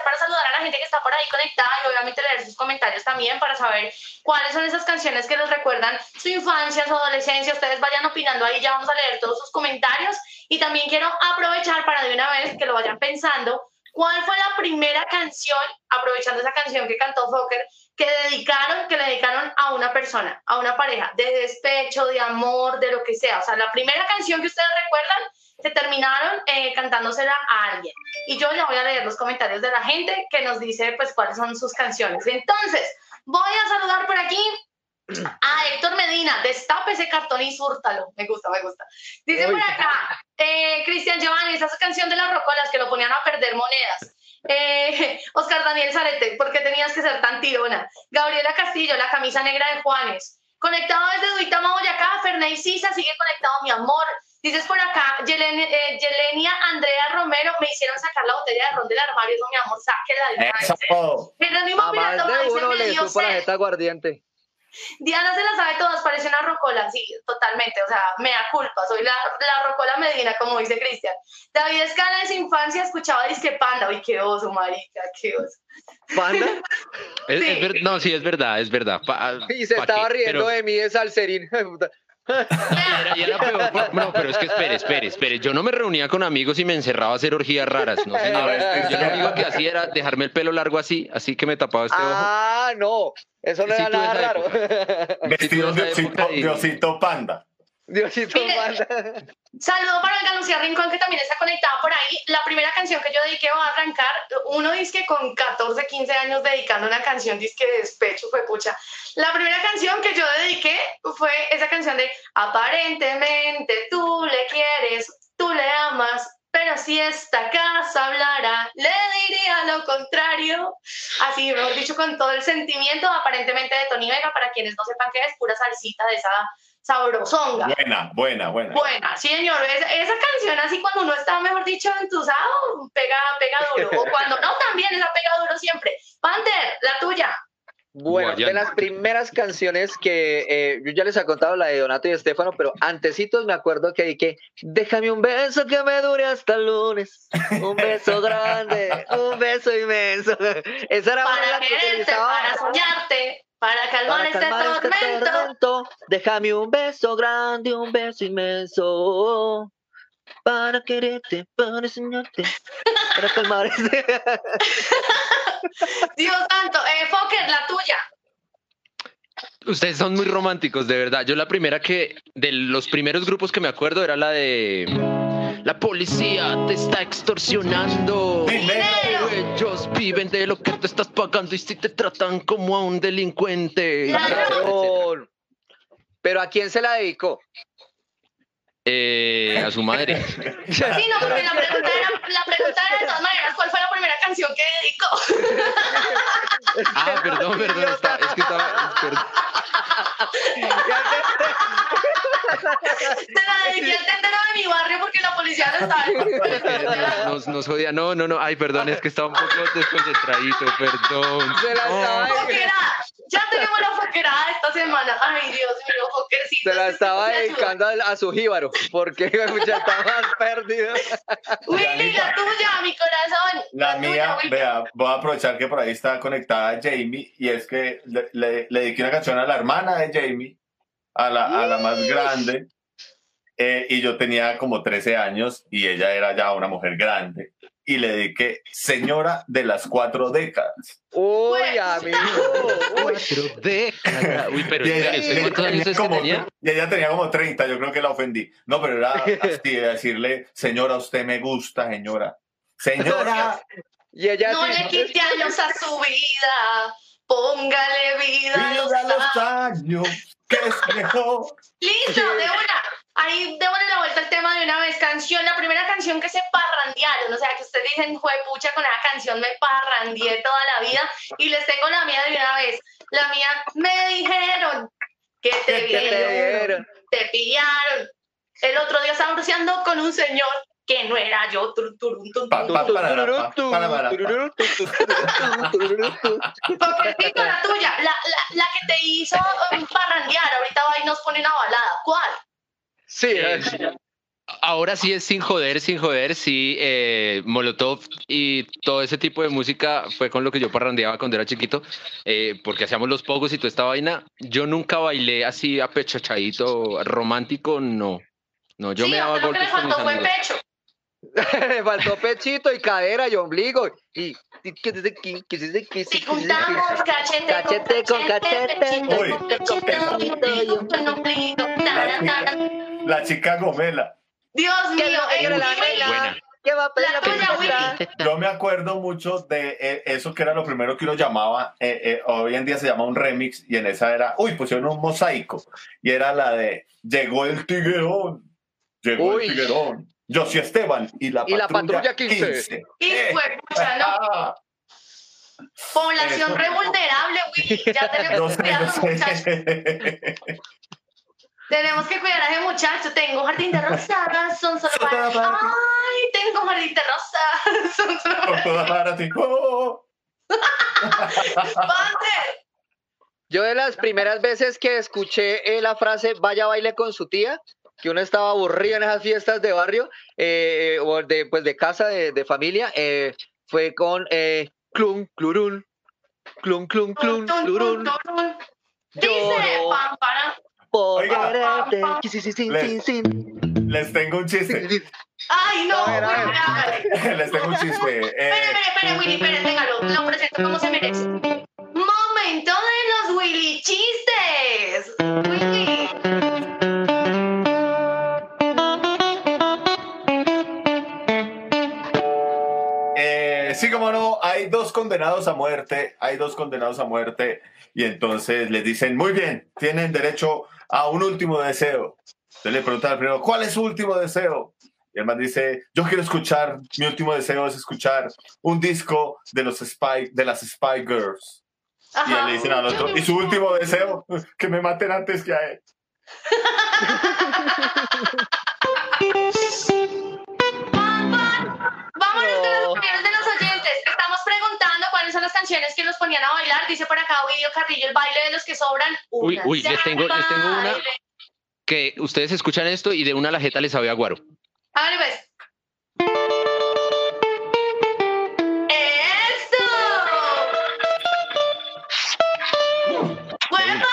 para saludar a la gente que está por ahí conectada y obviamente leer sus comentarios también para saber cuáles son esas canciones que les recuerdan su infancia, su adolescencia. Ustedes vayan opinando ahí, ya vamos a leer todos sus comentarios. Y también quiero aprovechar para de una vez que lo vayan pensando. ¿Cuál fue la primera canción, aprovechando esa canción que cantó Fokker, que dedicaron, que le dedicaron a una persona, a una pareja, de despecho, de amor, de lo que sea? O sea, la primera canción que ustedes recuerdan se terminaron eh, cantándosela a alguien. Y yo ya voy a leer los comentarios de la gente que nos dice pues cuáles son sus canciones. Entonces, voy a saludar por aquí a Héctor Medina, destape ese cartón y súrtalo. Me gusta, me gusta. Dice por acá, eh, Cristian Giovanni, esa canción de las rocolas que lo ponían a perder monedas. Eh, Oscar Daniel Zarete, ¿por qué tenías que ser tan tirona? Gabriela Castillo, la camisa negra de Juanes. Conectado desde Duitama, Boyacá, Ferney Sisa, sigue conectado, mi amor. Dices por acá, Yelen- eh, Yelenia Andrea Romero, me hicieron sacar la botella de ron del armario, eso, mi amor, sáquela de una Eso. vez. Jerónimo A más Piratoma de dice, uno le dio supo la sed. jeta aguardiente. Diana se la sabe todas, parece una rocola, sí, totalmente, o sea, me da culpa, soy la, la rocola medina, como dice Cristian. David Escala en su infancia escuchaba disque panda, uy, qué oso, marica, qué oso. ¿Panda? Es- es Sí. ver- no, sí, es verdad, es verdad. Pa- Y se estaba qué, riendo pero- de mí de salserín. Y era, y era peor. No, pero es que espere, espere, espere. Yo no me reunía con amigos y me encerraba a hacer orgías raras. No, señor. Yo lo único que hacía era dejarme el pelo largo así, así que me tapaba este ojo. ah, no. Eso no era nada raro. Vestido Sí, de osito, de osito panda. Diosito Mire, manda. Saludo para Olga Lucía Rincón, que también está conectada por ahí. La primera canción que yo dediqué va a arrancar, uno dice que con 14, 15 años dedicando una canción, dice que despecho, fue pucha. La primera canción que yo dediqué fue esa canción de Aparentemente tú le quieres, tú le amas, pero si esta casa hablara, le diría lo contrario. Así, mejor dicho, con todo el sentimiento, aparentemente de Tony Vega, para quienes no sepan qué es, pura salsita de esa sabrosonga. Buena, buena, buena. Buena, sí, señor. Esa, esa canción, así cuando uno está, mejor dicho, entusado, pega, pega duro. O cuando no, también esa pega duro siempre. Panther, la tuya. Bueno, de las primeras canciones que eh, yo ya les he contado la de Donato y Estefano, pero antecitos me acuerdo que dije, déjame un beso que me dure hasta el lunes, un beso grande, un beso inmenso. Esa era una Para que quererte, utilizaba para soñarte, para calmar para este calmar este tormento. tormento. Déjame un beso grande, un beso inmenso. Para quererte, para soñarte, para calmar este... Dios santo. Eh, Fokker, la tuya. Ustedes son muy románticos, de verdad. Yo la primera que, de los primeros grupos que me acuerdo era la de... La policía te está extorsionando. Dinero. Ellos viven de lo que te estás pagando y si te tratan como a un delincuente. Pero ¿a quién se la dedicó? Eh, a su madre. Sí, no, porque la pregunta, era, la pregunta era de todas maneras, ¿cuál fue la primera canción que dedicó? Ah, perdón, perdón. está- es que estaba. perdón. Te la dediqué al tendero de mi barrio porque la policía lo sabe. Nos, nos jodía. No, no, no. Ay, perdón, es que estaba un poco desconcentradito. Perdón. Se la No. estaba Ya tenemos la foquerada esta semana. Ay, Dios mío, foquercito. Se la estaba dedicando a, a su jíbaro, porque ya está más perdido. Willy, la tuya, mi corazón. La mía, vea, voy a aprovechar que por ahí está conectada Jamie y es que le, le, le dediqué una canción a la hermana de Jamie, a la, a la más grande, eh, y yo tenía como 13 años y ella era ya una mujer grande. Y le dediqué Señora de las cuatro décadas. Uy, Pues, amigo. Uy. Cuatro décadas. Uy, pero Y ella, ¿usted cuántos años es que como, tenía? y ella tenía como 30, yo creo que la ofendí. No, pero era así de decirle, señora, usted me gusta, señora. Señora, Y ella No le quite años a su vida. Póngale vida a los viva los años. Que es mejor. Listo, de una. Ahí démosle la vuelta al tema de una vez. Canción, la primera canción que se parrandearon. O sea, que ustedes dicen, fue pucha, con esa canción me parrandeé toda la vida. Y les tengo la mía de una vez. La mía, me dijeron que te ¿qué te vieron, te pillaron. El otro día estaba bruceando con un señor que no era yo. Poquetito, la tuya, la, la, la que te hizo um, parrandear. Ahorita va y nos pone una balada. ¿Cuál? Sí, Eh, Ahora sí es sin joder, sin joder, sí, eh, Molotov y todo ese tipo de música fue con lo que yo parrandeaba cuando era chiquito, eh, porque hacíamos los pogos y toda esta vaina. Yo nunca bailé así apechachadito, romántico, no. No, yo sí, me daba usted lo que le golpes con mis faltó fue amigos. pecho. Faltó pechito y cadera y ombligo. Y. y juntamos cachete, Cachete con cachete, Uy. con taran. La chica Gomela. Dios Que mío, la. ¿Qué va a pedir La. Yo me acuerdo mucho de eh, eso que era lo primero que uno llamaba, eh, eh, hoy en día se llama un remix y en esa era, uy, pusieron un mosaico y era la de Llegó el tiguerón, llegó Uy. el tiguerón, yo soy Esteban y la Y la patrulla, patrulla 15. Y Eh, fue, pucha, no. ah, Población re vulnerable, Willy. Ya no tenemos que cuidar a no ese muchacho. sé. Tenemos que cuidar a ese muchacho. Tengo jardín de rosas, son solo para. Ay, tengo jardín de rosas, son solo para. toda para ti. Oh. Yo de las primeras veces que escuché eh, la frase vaya baile con su tía, que uno estaba aburrido en esas fiestas de barrio eh, o de, pues, de casa, de, de familia, eh, fue con eh, clun, clurún, clun, clun, clun, pam, para. por quererte. Les tengo un chiste. Ay, no, A ver, a ver. Willy, hágale. Les tengo un chiste. Eh, Espere, espere, espere, Willy, espere, venga, lo, lo presento como se merece. Momento de los Willy chistes. Willy. Sí, como no, hay dos condenados a muerte, hay dos condenados a muerte y entonces les dicen, muy bien, tienen derecho a un último deseo. Entonces le preguntan al primero, ¿cuál es su último deseo? Y el man dice, yo quiero escuchar, mi último deseo es escuchar un disco de, los Spy, de las Spy Girls. Y él le dicen al otro, ¿y su último deseo? Que me maten antes que a él. Vámonos de los son las canciones que los ponían a bailar. Dice por acá Ovidio Carrillo, el baile de los que sobran. Uy, Una uy, les tengo- les tengo una. Que ustedes escuchan esto y de una la jeta les sabe a guaro. Hágale pues. ¡Eso! ¡Huepa!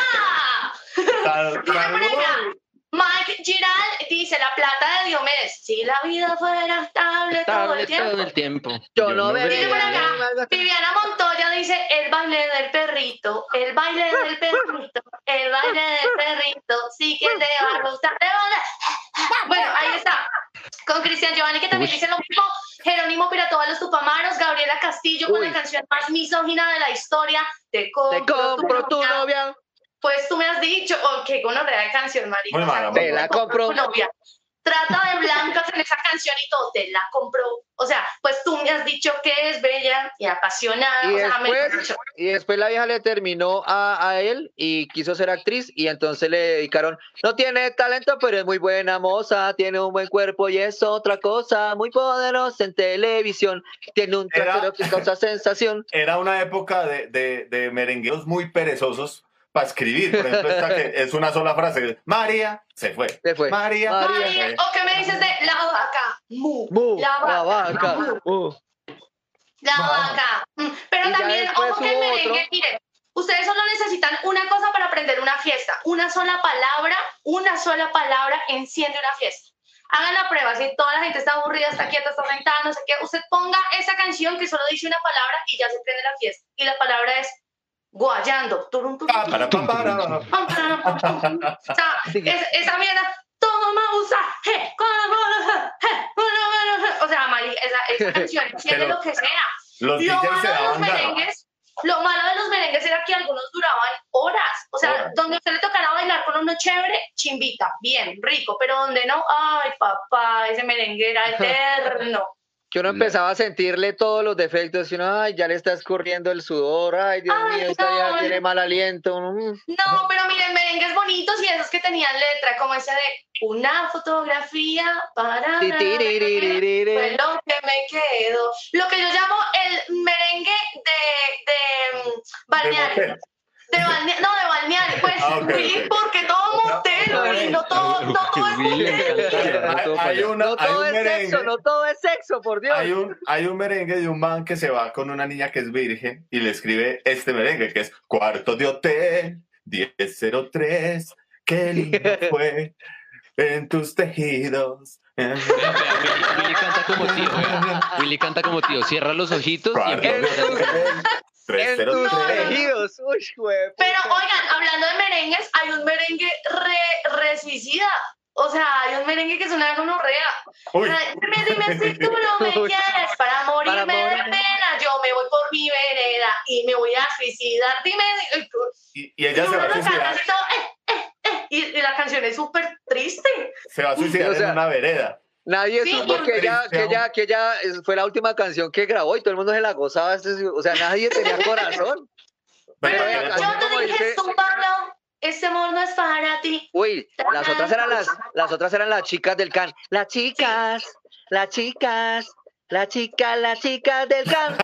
Giral dice, la plata de Diomedes, si la vida fuera estable, todo el tiempo. todo el tiempo. Yo no Dice vería. por acá, Viviana Montoya dice, el baile del perrito, el baile del perrito, el baile del perrito, sí que te va a gustar. te va a- Bueno, ahí está. Con Cristian Giovanni, que también Uy. dice lo mismo. Jerónimo Pirató a los Tupamaros, Gabriela Castillo con la canción más misógina de la historia, Te Te compro, compro tu novia. Pues tú me has dicho, oh, qué gonorrea de canción, marica. Muy o sea, mala, ¿cómo muy Te la compro compro. novia? trata de blancas en esa canción y todo, te la compró. O sea, pues tú me has dicho que es bella y apasionada. Y o sea, me- después, y después la vieja le terminó a, a él y quiso ser actriz y entonces le dedicaron, no tiene talento, pero es muy buena moza, tiene un buen cuerpo y es otra cosa, muy poderosa en televisión, tiene un Era- trasero que causa sensación. Era una época de, de, de merengueros muy perezosos para escribir. Por ejemplo, esta que es una sola frase. María se fue. Se fue. María. María. María, o que me dices de la vaca, mu, Mu, la vaca, la vaca, mu, la vaca. Mm, Pero Y también, ojo que el merengue, otro. miren, ustedes solo necesitan una cosa para aprender una fiesta, una sola palabra, una sola palabra enciende una fiesta. Hagan la prueba, si toda la gente está aburrida, está quieta, está sentada, no sé qué, usted ponga esa canción que solo dice una palabra y ya se prende la fiesta. Y la palabra es guayando. Turum, turum, Pa, para, pa, para. O sea, es- esa mierda, usa, je, cola, je. o sea, Mari, esa, esa canción Pero lo que sea. Los Lo se malo de los merengues, lo malo de los merengues era que algunos duraban horas. O sea, donde usted le tocara bailar con uno chévere, chimbita, bien, rico, pero donde no, ay, papá, ese merengue era eterno. Que uno No. empezaba a sentirle todos los defectos, y uno, ay, ya le está escurriendo el sudor, ay, Dios Ay, mío, esta ya tiene mal aliento. mm. No, pero miren, merengues bonitos y esos que tenían letra, como ese de una fotografía para... Fue lo que me quedo. Lo que yo llamo el merengue de, de mm, De balneario. De balneario, no, de balneario, pues, Ah, ok, Willy, ok. porque todo motel, Willy, no todo, no todo es. Hay, hay una- No hay todo un es merengue. sexo, no todo es sexo, por Dios. Hay un, hay un merengue de un man que se va con una niña que es virgen y le escribe este merengue que es cuarto de hotel 1003. Qué lindo fue en tus tejidos. Willy, canta como tío. Willy canta como tío. Cierra los ojitos y empieza. Hotel en tus 303. tejidos. Uy, güey, Pero oigan, hablando de merengues, hay un merengue re, re suicida. O sea, hay un merengue que es una gonorrea. Uy, Dime, dime si tú no me quieres para morirme Para de pena. Yo me voy por mi vereda y me voy a suicidar. Dime. y, y ella y se va a suicidar, así todo, eh, eh, eh, y, y la canción es súper triste. se va a suicidar O sea, en una vereda. Nadie Sí, supo que ella, que ella, que ella es- fue la última canción que grabó y todo el mundo se la gozaba. este- O sea, nadie tenía corazón. Pero Pero Yo te dije, dice- zúmbalo, este amor no es para ti. Uy, las otras eran las, las otras eran las chicas del can. Las chicas, las chicas, las chicas, las chicas del can.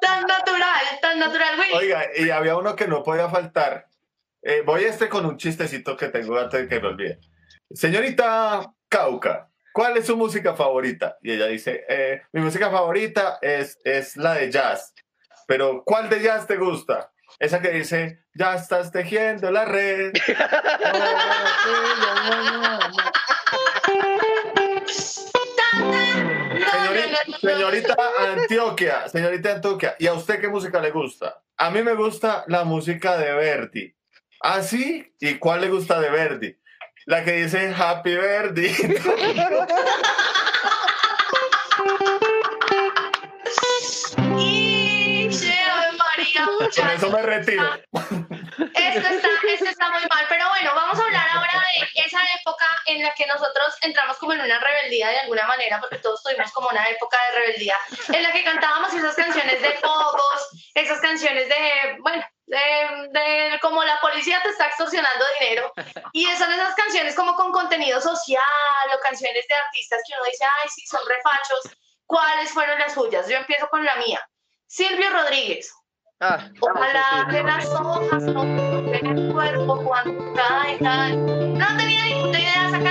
Tan natural, tan natural, güey. Oiga, y había uno que no podía faltar. Eh, voy este con un chistecito que tengo antes de que me olvide. Señorita Cauca, ¿cuál es su música favorita? Y ella dice, eh, mi música favorita es, es la de jazz. Pero, ¿cuál de jazz te gusta? Esa que dice, ya estás tejiendo la red. Señorita, Antioquia, señorita Antioquia, ¿y a usted qué música le gusta? A mí me gusta la música de Verdi. ¿Ah, sí? ¿Y cuál le gusta de Verdi? La que dice Happy Verdi. Y Ave María, Con eso me retiro. Esto está, esto está muy mal, pero bueno, vamos a hablar ahora de esa época en la que nosotros entramos como en una rebeldía de alguna manera, porque todos tuvimos como una época de rebeldía, en la que cantábamos esas canciones de pogos, esas canciones de, bueno, de, de como la policía te está extorsionando dinero, y son esas canciones como con contenido social o canciones de artistas que uno dice, ay, sí, son refachos. ¿Cuáles fueron las suyas? Yo empiezo con la mía. Silvio Rodríguez. Ah, Ojalá que las hojas no el cuerpo cuando caigan. No tenía ni puta idea esa canción, tiene un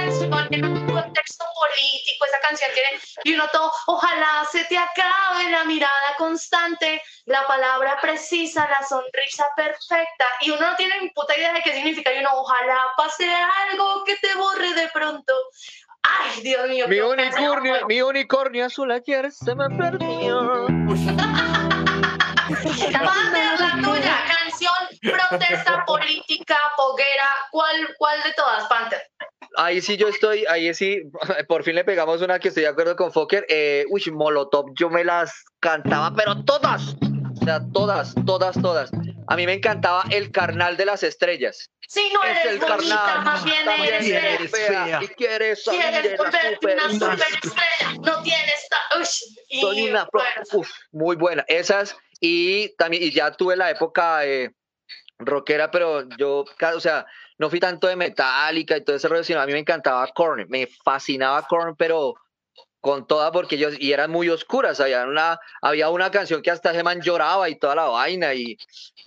contexto político, esa canción tiene, y uno todo, ojalá se te acabe la mirada constante, la palabra precisa, la sonrisa perfecta, y uno no tiene ni puta idea de qué significa, y uno, ojalá pase algo que te borre de pronto. Ay, Dios mío. mi unicornio, mi unicornio azul ayer se me perdió. Panther, la tuya, canción, protesta política, poguera, ¿cuál, cuál de todas, Panther? Ahí sí yo estoy, ahí sí, por fin le pegamos una que estoy de acuerdo con Fokker. Eh, uy, Molotov, yo me las cantaba, pero todas. O sea, todas, todas, todas. a mí me encantaba El Carnal de las Estrellas. Sí, no Es eres el bonita, carnal. más bien También eres eres fea. fea y quieres salir Quieres volverte una super- superestrella, no tienes... Ush, y una bueno, uf, muy buena. Esas y también y ya tuve la época eh, rockera, pero yo, o sea, no fui tanto de Metallica y todo ese rollo, sino a mí me encantaba Korn, me fascinaba Korn, pero con toda porque ellos y eran muy oscuras, había una había una canción que hasta ese man lloraba y toda la vaina y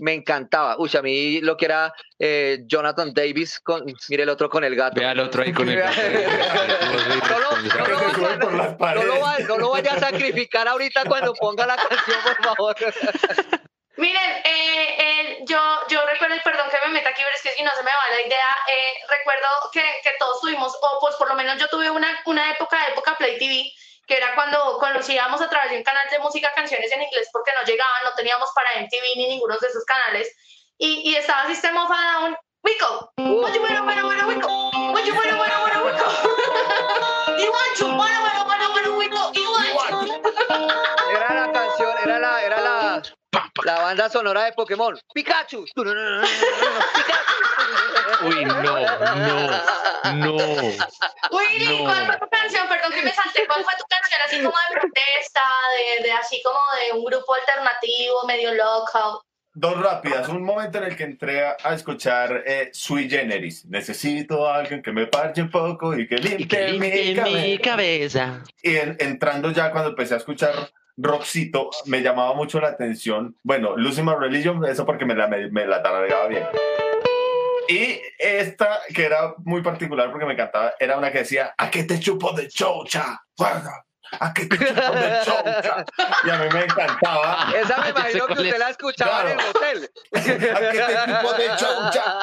me encantaba. Uy, a mí lo que era eh, Jonathan Davis con mire el otro con el gato. Ve al otro ahí con el gato. No lo vaya a sacrificar ahorita cuando ponga la canción, por favor. Miren, eh, eh, meta aquí, pero que si no se me va la idea, eh, recuerdo que, que todos tuvimos, o pues por lo menos yo tuve una, una época, época Play TV, que era cuando conocíamos a través de un canal de música canciones en inglés porque no llegaban, no teníamos para MTV ni ninguno de esos canales, y, y estaba System of a Down, Wico, you wanna, wanna, wanna, Wico, you wanna, wanna, wanna, Wico, to, wanna, wanna, wanna, wanna, Wico, to. Era la canción, era la, era la, la banda sonora de Pokémon. Pikachu. Pikachu. Uy, no, no, no. Willy, No. ¿cuál fue tu canción? Perdón que me salté. ¿Cuál fue tu canción así como de protesta, de, de así como de un grupo alternativo, medio local? Dos rápidas. Un momento en el que entré a, a escuchar eh, Sui Generis. Necesito a alguien que me parche un poco y que limpie, mi cabeza. cabeza. Y en- entrando ya cuando empecé a escuchar Roxito, me llamaba mucho la atención. Bueno, Losing My Religion, eso porque me la, me, me la tarareaba bien. Y esta, que era muy particular porque me encantaba, era una que decía, ¿a qué te chupo de chocha? ¿A qué te chupo de chocha? Y a mí me encantaba. Esa me imagino que usted la escuchaba en el Claro. hotel. ¿A qué te chupo de chocha?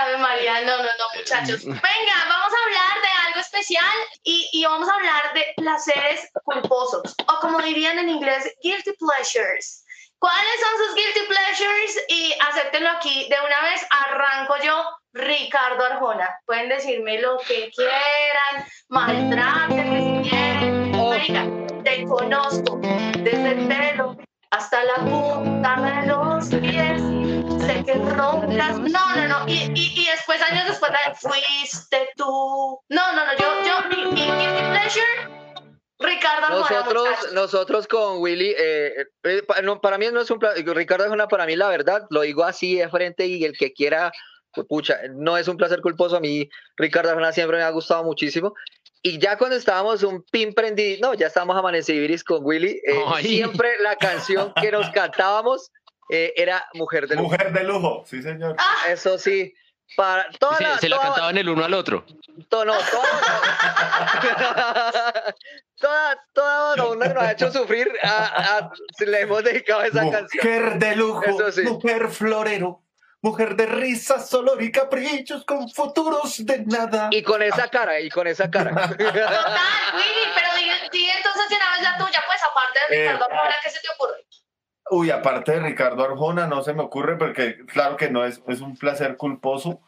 Ave María, no, no, no, muchachos. Venga, vamos a hablar de algo especial y, y vamos a hablar de placeres culposos, o como dirían en inglés, guilty pleasures. ¿Cuáles son sus guilty pleasures? Y acéptenlo aquí de una vez. Arranco yo, Ricardo Arjona. Pueden decirme lo que quieran, maltrátenme si quieren. Te conozco desde el pelo hasta la punta de los pies. Que roncas. No, no, no. Y, y, y después, años después, fuiste tú. No, no, no. Yo, yo, mi, mi guilty pleasure, Ricardo. Nosotros, nosotros con Willy, eh, eh, pa- no, para mí no es un pla- Ricardo es una para mí la verdad, lo digo así de frente y el que quiera, pues, pucha, no es un placer culposo, a mí Ricardo Arjona siempre me ha gustado muchísimo. Y ya cuando estábamos un pin prendido, no, ya estábamos amanecibiris con Willy, eh, siempre la canción que nos cantábamos eh, era Mujer de Lujo. Mujer de lujo, sí señor. Ah, Eso sí, para toda Se, la, se la toda- cantaban el uno al otro. To- no, toda, toda, toda que nos ha hecho sufrir, a- a- le hemos dedicado esa canción. Mujer de lujo, sí. mujer florero, mujer de risas, olor y caprichos con futuros de nada. Y con esa cara, y con esa cara. Total, Willy, pero di, di entonces vez la tuya, pues aparte de Eh, Ricardo Arjona, ¿qué se te ocurre? Uy, aparte de Ricardo Arjona, no se me ocurre porque claro que no es, es un placer culposo.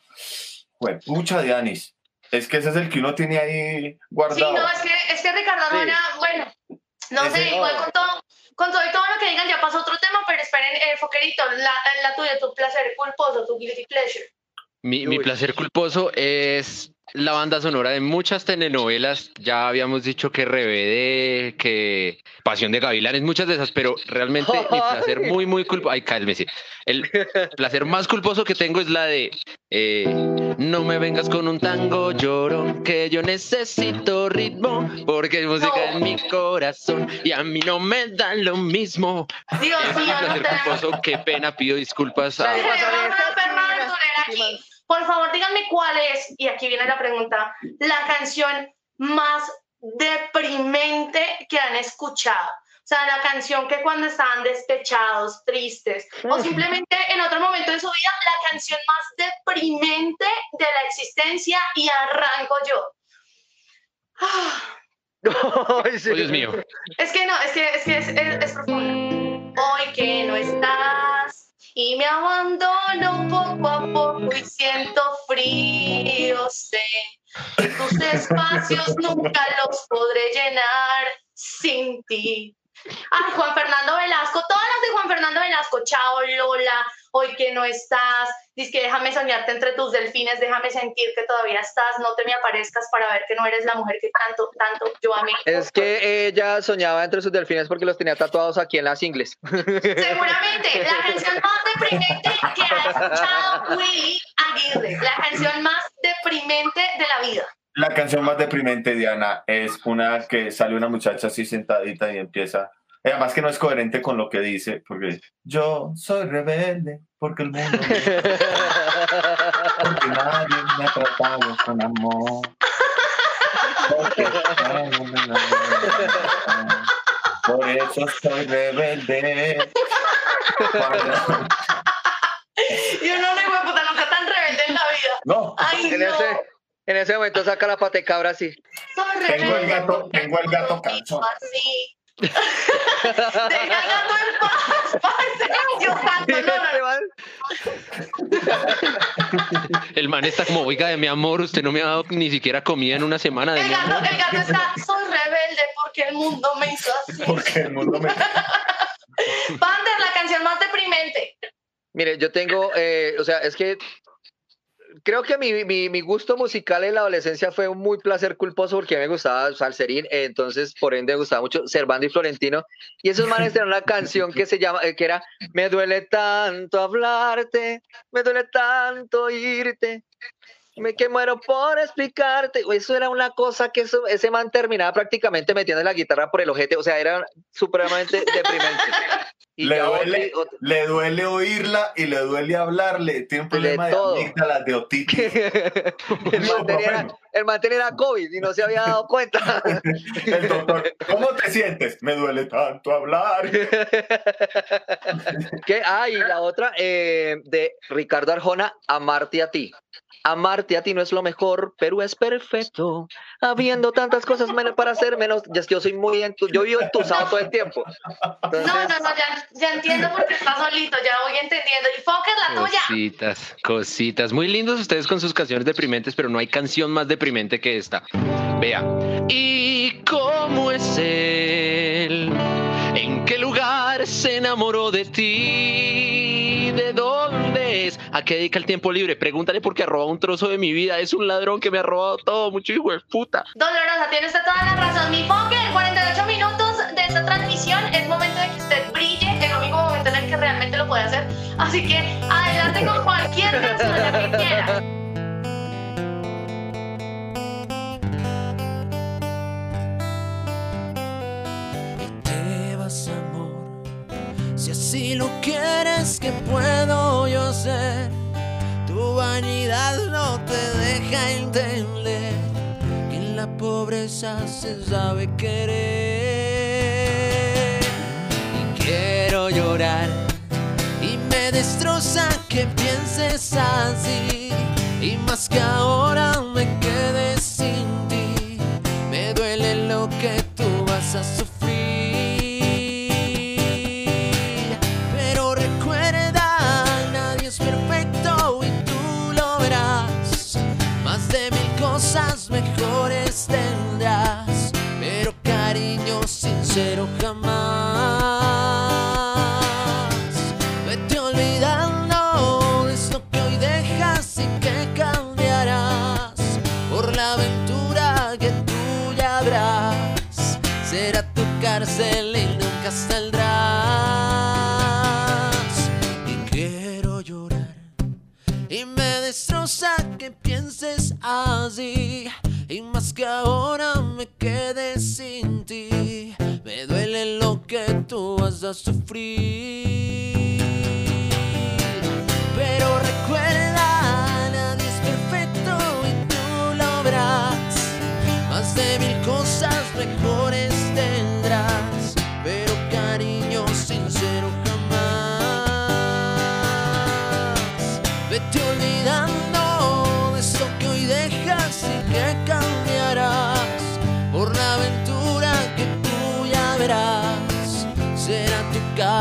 Pues, pucha de Anis. Es que ese es el que uno tiene ahí Sí, guardado. no, es que, es que Ricardo Arjona, bueno, no Ese sé, no. igual con todo, con todo y todo lo que digan ya pasó otro tema, pero esperen, eh, Foquerito, la, la tuya, tu placer culposo, tu guilty pleasure. Mi, mi placer culposo es la banda sonora de muchas telenovelas. Ya habíamos dicho que RBD, que Pasión de Gavilanes, muchas de esas, pero realmente mi placer muy, muy culposo. Ay, cálmese. El placer más culposo que tengo es la de eh, No me vengas con un tango llorón, que yo necesito ritmo, porque es música No. en mi corazón y a mí no me dan lo mismo. Dios mío, no culposo, qué pena, pido disculpas a. Por favor, díganme cuál es, y aquí viene la pregunta, la canción más deprimente que han escuchado. O sea, la canción que cuando estaban despechados, tristes, o simplemente en otro momento de su vida, la canción más deprimente de la existencia y arranco yo. Ah. Oh, Dios mío. es que no, es que es, que es, es, es profundo. Hoy que no estás y me abandono poco a poco y siento frío, sé que tus espacios nunca los podré llenar sin ti. Ay, Juan Fernando Velasco, todas las de Juan Fernando Velasco, chao Lola, hoy que no estás, dice que déjame soñarte entre tus delfines, déjame sentir que todavía estás, no te me aparezcas para ver que no eres la mujer que tanto, tanto yo amé. Es que ella soñaba entre sus delfines porque los tenía tatuados aquí en las ingles. Seguramente, la canción más deprimente que ha escuchado Willy Aguirre, la canción más deprimente de la vida. La canción más deprimente, Diana, es una que sale una muchacha así sentadita y empieza. Y Además que no es coherente con lo que dice, porque yo soy rebelde, porque el mundo me- porque nadie me ha tratado con amor. Porque me enamora. Por eso soy rebelde. Cuando- Y uno no, puta, nunca tan rebelde en la vida. No, Ay, En no. ese, en ese momento saca la patecabra así. Soy Tengo el rebelde gato- tengo el gato cansón. así. El gato en paz, parce. Yo canto, no, no, no. El man está como, oiga, de mi amor, usted no me ha dado ni siquiera comida en una semana de El mi gato, amor. el gato está, soy rebelde porque el mundo me hizo así. porque el mundo me. Pander, la canción más deprimente. Mire, yo tengo, eh, o sea, es que creo que mi, mi, mi gusto musical en la adolescencia fue un muy placer culposo porque me gustaba Salserín, entonces por ende me gustaba mucho Servando y Florentino. Y esos manes tenían una canción que se llama, eh, que era Me duele tanto hablarte, me duele tanto irte. Me que muero por explicarte. Eso era una cosa que eso- ese man terminaba prácticamente metiendo la guitarra por el ojete. O sea, era supremamente deprimente. Y Le duele, otro- le duele oírla y le duele hablarle. Tiene un problema de, todo. amígdalas, de otitis. el, No, man tenía, bueno. el man tenía COVID y no se había dado cuenta. El doctor, ¿cómo te sientes? Me duele tanto hablar. ¿Qué? Ah, y la otra eh, de Ricardo Arjona, Amarte a ti. Amarte a ti no es lo mejor, pero es perfecto. Habiendo tantas cosas menos para hacer menos. Ya es que yo soy muy entu- yo vivo entusado todo el tiempo. Entonces, No, no, no, ya, ya entiendo por qué está solito, ya voy entendiendo. Y Fokker, la tuya. Cositas, cositas. Muy lindos ustedes con sus canciones deprimentes, pero no hay canción más deprimente que esta. Vea. ¿Y cómo es él? ¿En qué lugar se enamoró de ti? ¿A qué dedica el tiempo libre? Pregúntale por qué roba un trozo de mi vida. Es un ladrón que me ha robado todo, mucho hijo de puta. Dolorosa, tiene usted toda la razón. Mi Fokker, 48 minutos de esta transmisión. Es momento de que usted brille el único momento en el que realmente lo puede hacer. Así que adelante con cualquier la que quiera. Si lo quieres, ¿qué puedo yo hacer? Tu vanidad no te deja entender que en la pobreza se sabe querer. Y quiero llorar y me destroza que pienses así. Y más que ahora me sincero jamás. Vete olvidando de esto que hoy dejas y que cambiarás por la aventura que tú ya habrás. Será tu cárcel y nunca saldrás. Y quiero llorar y me destroza que pienses así. Y más que ahora me quedé sin ti, que tú vas a sufrir. Pero recuerda, nadie es perfecto y tú lo verás. Más de mil cosas mejores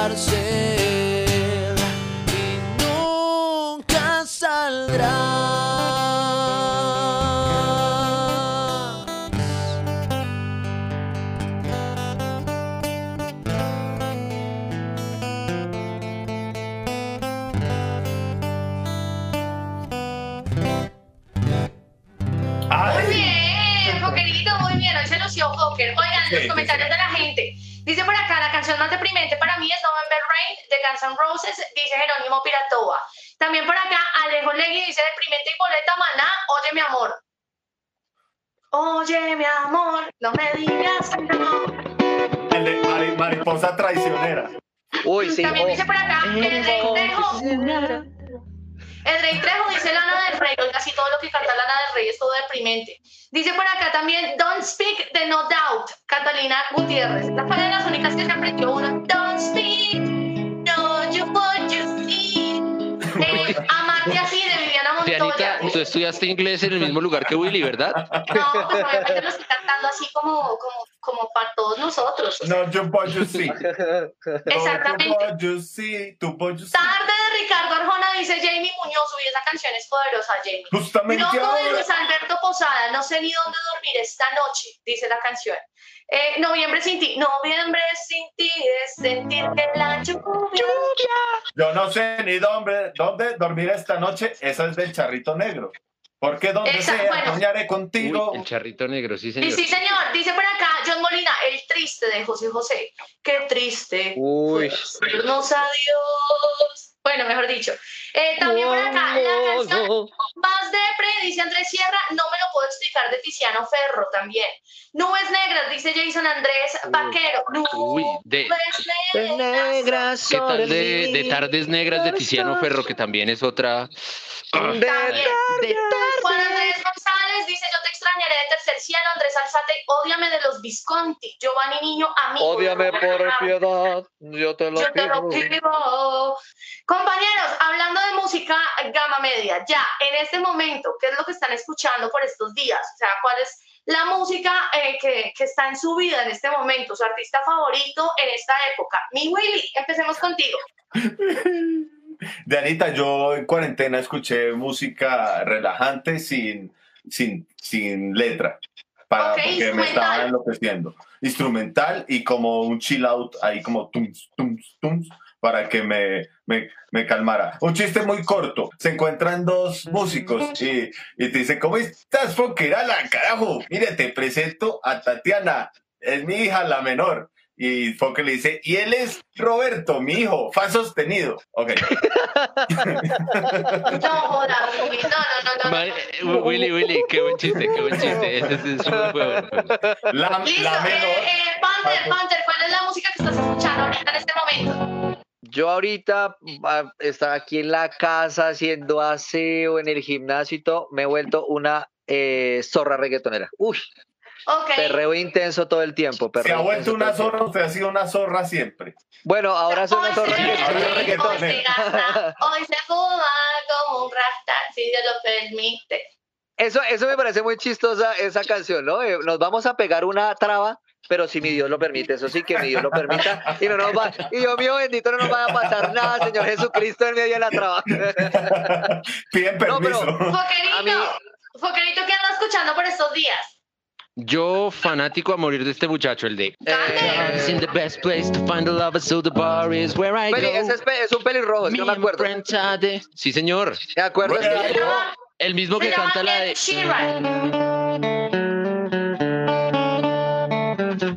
tu cárcel Guns N' Roses, dice Jerónimo Piratova. También por acá, Alejo Legui dice deprimente y boleta maná, oye mi amor. Oye mi amor, no me digas no. El de mari- mariposa traicionera. Uy, sí. También oh. dice por acá, el Rey Trejo. El Rey Trejo dice Lana del Rey, oiga, casi todo lo que canta Lana del Rey es todo deprimente. Dice por acá también Don't Speak de No Doubt, Catalina Gutiérrez. Esta fue de las únicas que se aprendió una. Don't Speak, Eh, Amarte así de Viviana Montoya. Dianita, tú estudiaste inglés en el mismo lugar que Willy, ¿verdad? No, pues obviamente lo estoy cantando así como, como, como para todos nosotros. No, yo pollo sí. Exactamente. No, yo pollo sí. Tu pollo sí. Tarde de Ricardo Arjona dice Jamie Muñoz, y esa canción es poderosa, Jamie. Justamente Loco de. Luis Alberto Posada, no sé ni dónde dormir esta noche, dice la canción. Eh, noviembre sin ti, noviembre sin ti es sentir que la lluvia. Yo no sé ni dónde, dónde dormir esta noche. Esa es del charrito negro. Porque donde Esa, sea, bueno. soñaré Uy, contigo. el charrito negro, sí, Y señor. sí, señor, dice por acá John Molina, el triste de José José. Qué triste. Uy. Decirnos adiós. Bueno, mejor dicho. Eh, también por acá, la canción más depre, dice Andrés Sierra, no me lo puedo explicar de Tiziano Ferro también. Nubes negras, dice Jason Andrés Vaquero. Uy, de- Nubes negras. ¿Qué tal de, de Tardes Negras de Tiziano Ferro, que también es otra... Ah, También. Juan Andrés González dice, yo te extrañaré de tercer cielo. Andrés Alzate, ódiame de los Visconti. Giovanni Niño, amigo. Ódiame de por piedad. Yo te lo Yo te lo pido. Compañeros, hablando de música gama media, ya en este momento, ¿qué es lo que están escuchando por estos días? O sea, ¿cuál es la música eh, que, que está en su vida en este momento? Su artista favorito en esta época. Mi Willy, empecemos contigo. Dianita, yo en cuarentena escuché música relajante sin, sin, sin letra. Para, Ok, porque me estaba enloqueciendo. Instrumental y como un chill out ahí como tums, tums, tums para que me, me, me calmara. Un chiste muy corto. Se encuentran dos músicos y, y te dice, ¿cómo estás, Foquerala? Carajo, mire, te presento a Tatiana. Es mi hija, la menor. Y Foque le dice, y él es Roberto, mi hijo, fa sostenido. Ok. No, joda, Willy, no, no, no, no. Willy, Willy, qué buen chiste, qué buen chiste. Ese es es súper bueno. La, Listo, la menor. eh, eh, Panther, Panther, ¿cuál es la música que estás escuchando ahorita en este momento? Yo ahorita ah, estar aquí en la casa haciendo aseo en el gimnasio y todo, me he vuelto una eh, zorra reggaetonera. Uy, Ok. perreo intenso todo el tiempo. Se ha vuelto una zorra, usted ha sido una zorra siempre. Bueno, ahora soy Hoy una se zorra Hoy reggaetón. hoy se gasta, hoy se fuma como un rasta, si Dios lo permite. Eso, eso me parece muy chistosa esa canción, ¿no? Eh, Nos vamos a pegar una traba, pero si mi Dios lo permite, eso sí que mi Dios lo permita. Y no nos va, y Dios mío bendito, no nos va a pasar nada, Señor Jesucristo en medio de la traba. Piden No, pero- permiso. Foquerito, mí- Foquerito, ¿qué andas escuchando por estos días? Yo, fanático a morir de este muchacho, el de... Cante. It's in the best place to find the lover, so the bar is where I Peli- ese go. es, un pelirrojo, es que no me acuerdo. Sí, señor. Se llama, El mismo que canta la de...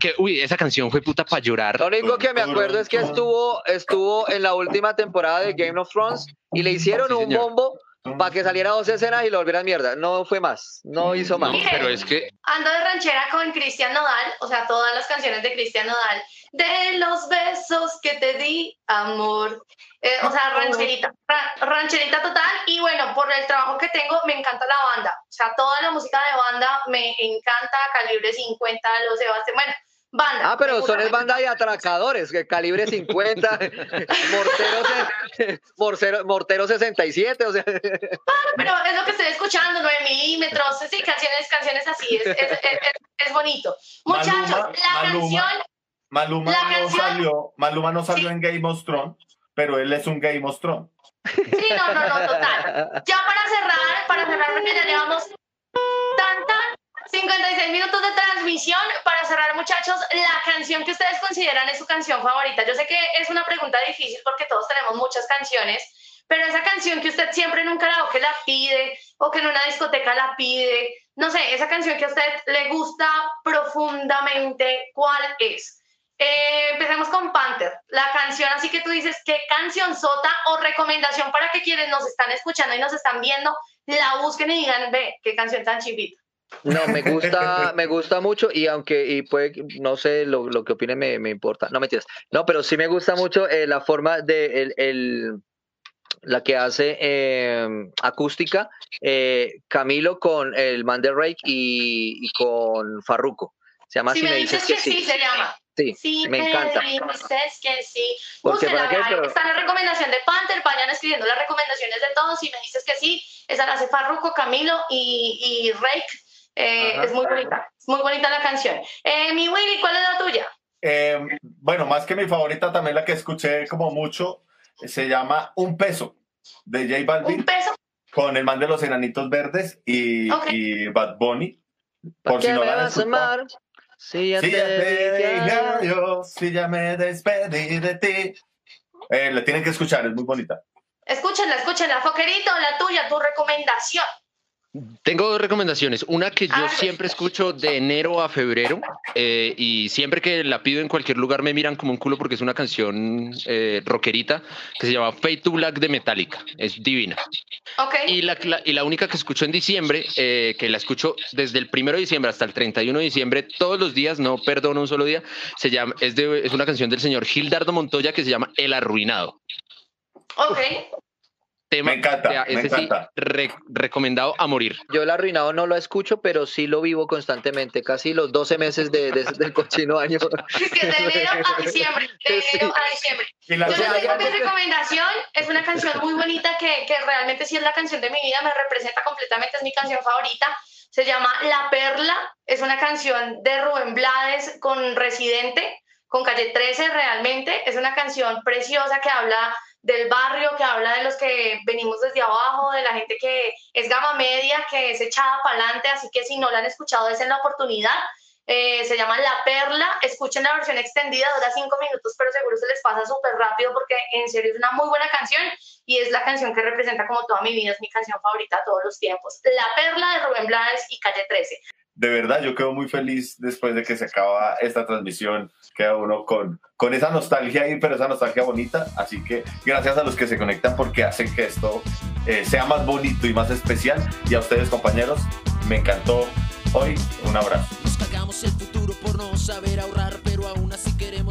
Que, uy, esa canción fue puta para llorar. Lo único que me acuerdo es que estuvo, estuvo en la última temporada de Game of Thrones y le hicieron Sí, un señor. bombo para que saliera dos escenas y lo volvieran mierda. No fue más, no hizo más. No, pero es que Ando de ranchera con Cristian Nodal, o sea, todas las canciones de Cristian Nodal. De los besos que te di, amor. Eh, o sea, rancherita, ra- rancherita total. Y bueno, por el trabajo que tengo, me encanta la banda. O sea, toda la música de banda me encanta. Calibre 50, los Sebastián. Bueno, banda. Ah, pero son es banda de atracadores, que calibre 50, mortero, morcero- mortero 67, o sea, Pero es lo que estoy escuchando, 9 milímetros, sí, canciones, canciones así, es, es, es- es- es bonito. Muchachos, Maluma, la Maluma. canción, Maluma La no canción- salió, Maluma no salió Sí. en Game of Thrones, pero él es un Game of Thrones. sí, no, no, no, total. Ya para cerrar, para cerrar, porque ya llevamos tan, tan, 56 minutos de transmisión. Para cerrar, muchachos, la canción que ustedes consideran es su canción favorita. Yo sé que es una pregunta difícil porque todos tenemos muchas canciones, pero esa canción que usted siempre en un karaoke la pide, o que en una discoteca la pide, no sé, esa canción que a usted le gusta profundamente, ¿cuál es? Eh, empecemos con Panther, la canción, así que tú dices, ¿qué canción sota o recomendación para que quienes nos están escuchando y nos están viendo la busquen y digan, ve, qué canción tan chivita? No, me gusta, me gusta mucho y aunque, y puede, no sé lo, lo que opine, me, me, importa. No, mentiras. No, pero sí me gusta mucho eh, la forma de el, el, la que hace eh, acústica eh, Camilo con el man de Rake y, y con Farruko. Se llama Si, Si me dices que, sí, se llama. Sí, Sí, me encanta. dices que sí. Porque Búsquenla, para qué, ahí pero- está la recomendación de Panther, vayan escribiendo las recomendaciones de todos. Si me dices que sí, esa la hace Farruko, Camilo y, y Rake. Eh, es muy bonita, es muy bonita la canción. Eh, mi Willy, ¿cuál es la tuya? Eh, bueno, más que mi favorita, también la que escuché como mucho, se llama Un Peso, de J Un Balvin, peso. con el man de los enanitos verdes y, Bad Bunny. ¿Por si no me la han vas a escuchado. amar? Si ya Si te ya te dije dije adiós. adiós, si ya me despedí de ti. Eh, la tienen que escuchar, es muy bonita. Escúchenla, escúchenla. Foquerito, la tuya, tu recomendación. Tengo dos recomendaciones. Una que yo siempre escucho de enero a febrero eh, y siempre que la pido en cualquier lugar me miran como un culo porque es una canción eh, rockerita que se llama Fade to Black de Metallica. Es divina. Ok. Y la, la- y la única que escucho en diciembre, eh, que la escucho desde el primero de diciembre hasta el 31 de diciembre, todos los días, no perdono un solo día, se llama, es, de, es una canción del señor Gildardo Montoya que se llama El Arruinado. Ok. Tema, Me encanta, o sea, me ese sí, encanta. re- recomendado a morir. Yo el arruinado no lo escucho, pero sí lo vivo constantemente, casi los 12 meses de, de- del cochino año. Es que de enero a diciembre. De Sí. enero a diciembre. Yo les digo mi recomendación es una canción muy bonita que, que realmente sí es la canción de mi vida, me representa completamente, es mi canción favorita. Se llama La Perla, es una canción de Rubén Blades con Residente, con Calle 13 realmente. Es una canción preciosa que habla del barrio, que habla de los que venimos desde abajo, de la gente que es gama media, que es echada para adelante, así que si no la han escuchado, es en la oportunidad. Eh, se llama La Perla. Escuchen la versión extendida, dura cinco minutos, pero seguro se les pasa súper rápido porque en serio es una muy buena canción y es la canción que representa como toda mi vida, es mi canción favorita de todos los tiempos. La Perla de Rubén Blades y Calle 13. de verdad, yo quedo muy feliz después de que se acaba esta transmisión. Uno con, con esa nostalgia ahí, pero esa nostalgia bonita. Así que gracias a los que se conectan porque hacen que esto eh, sea más bonito y más especial. Y a ustedes, compañeros, me encantó hoy. Un abrazo. Nos cagamos el futuro por no saber ahorrar, pero aún así queremos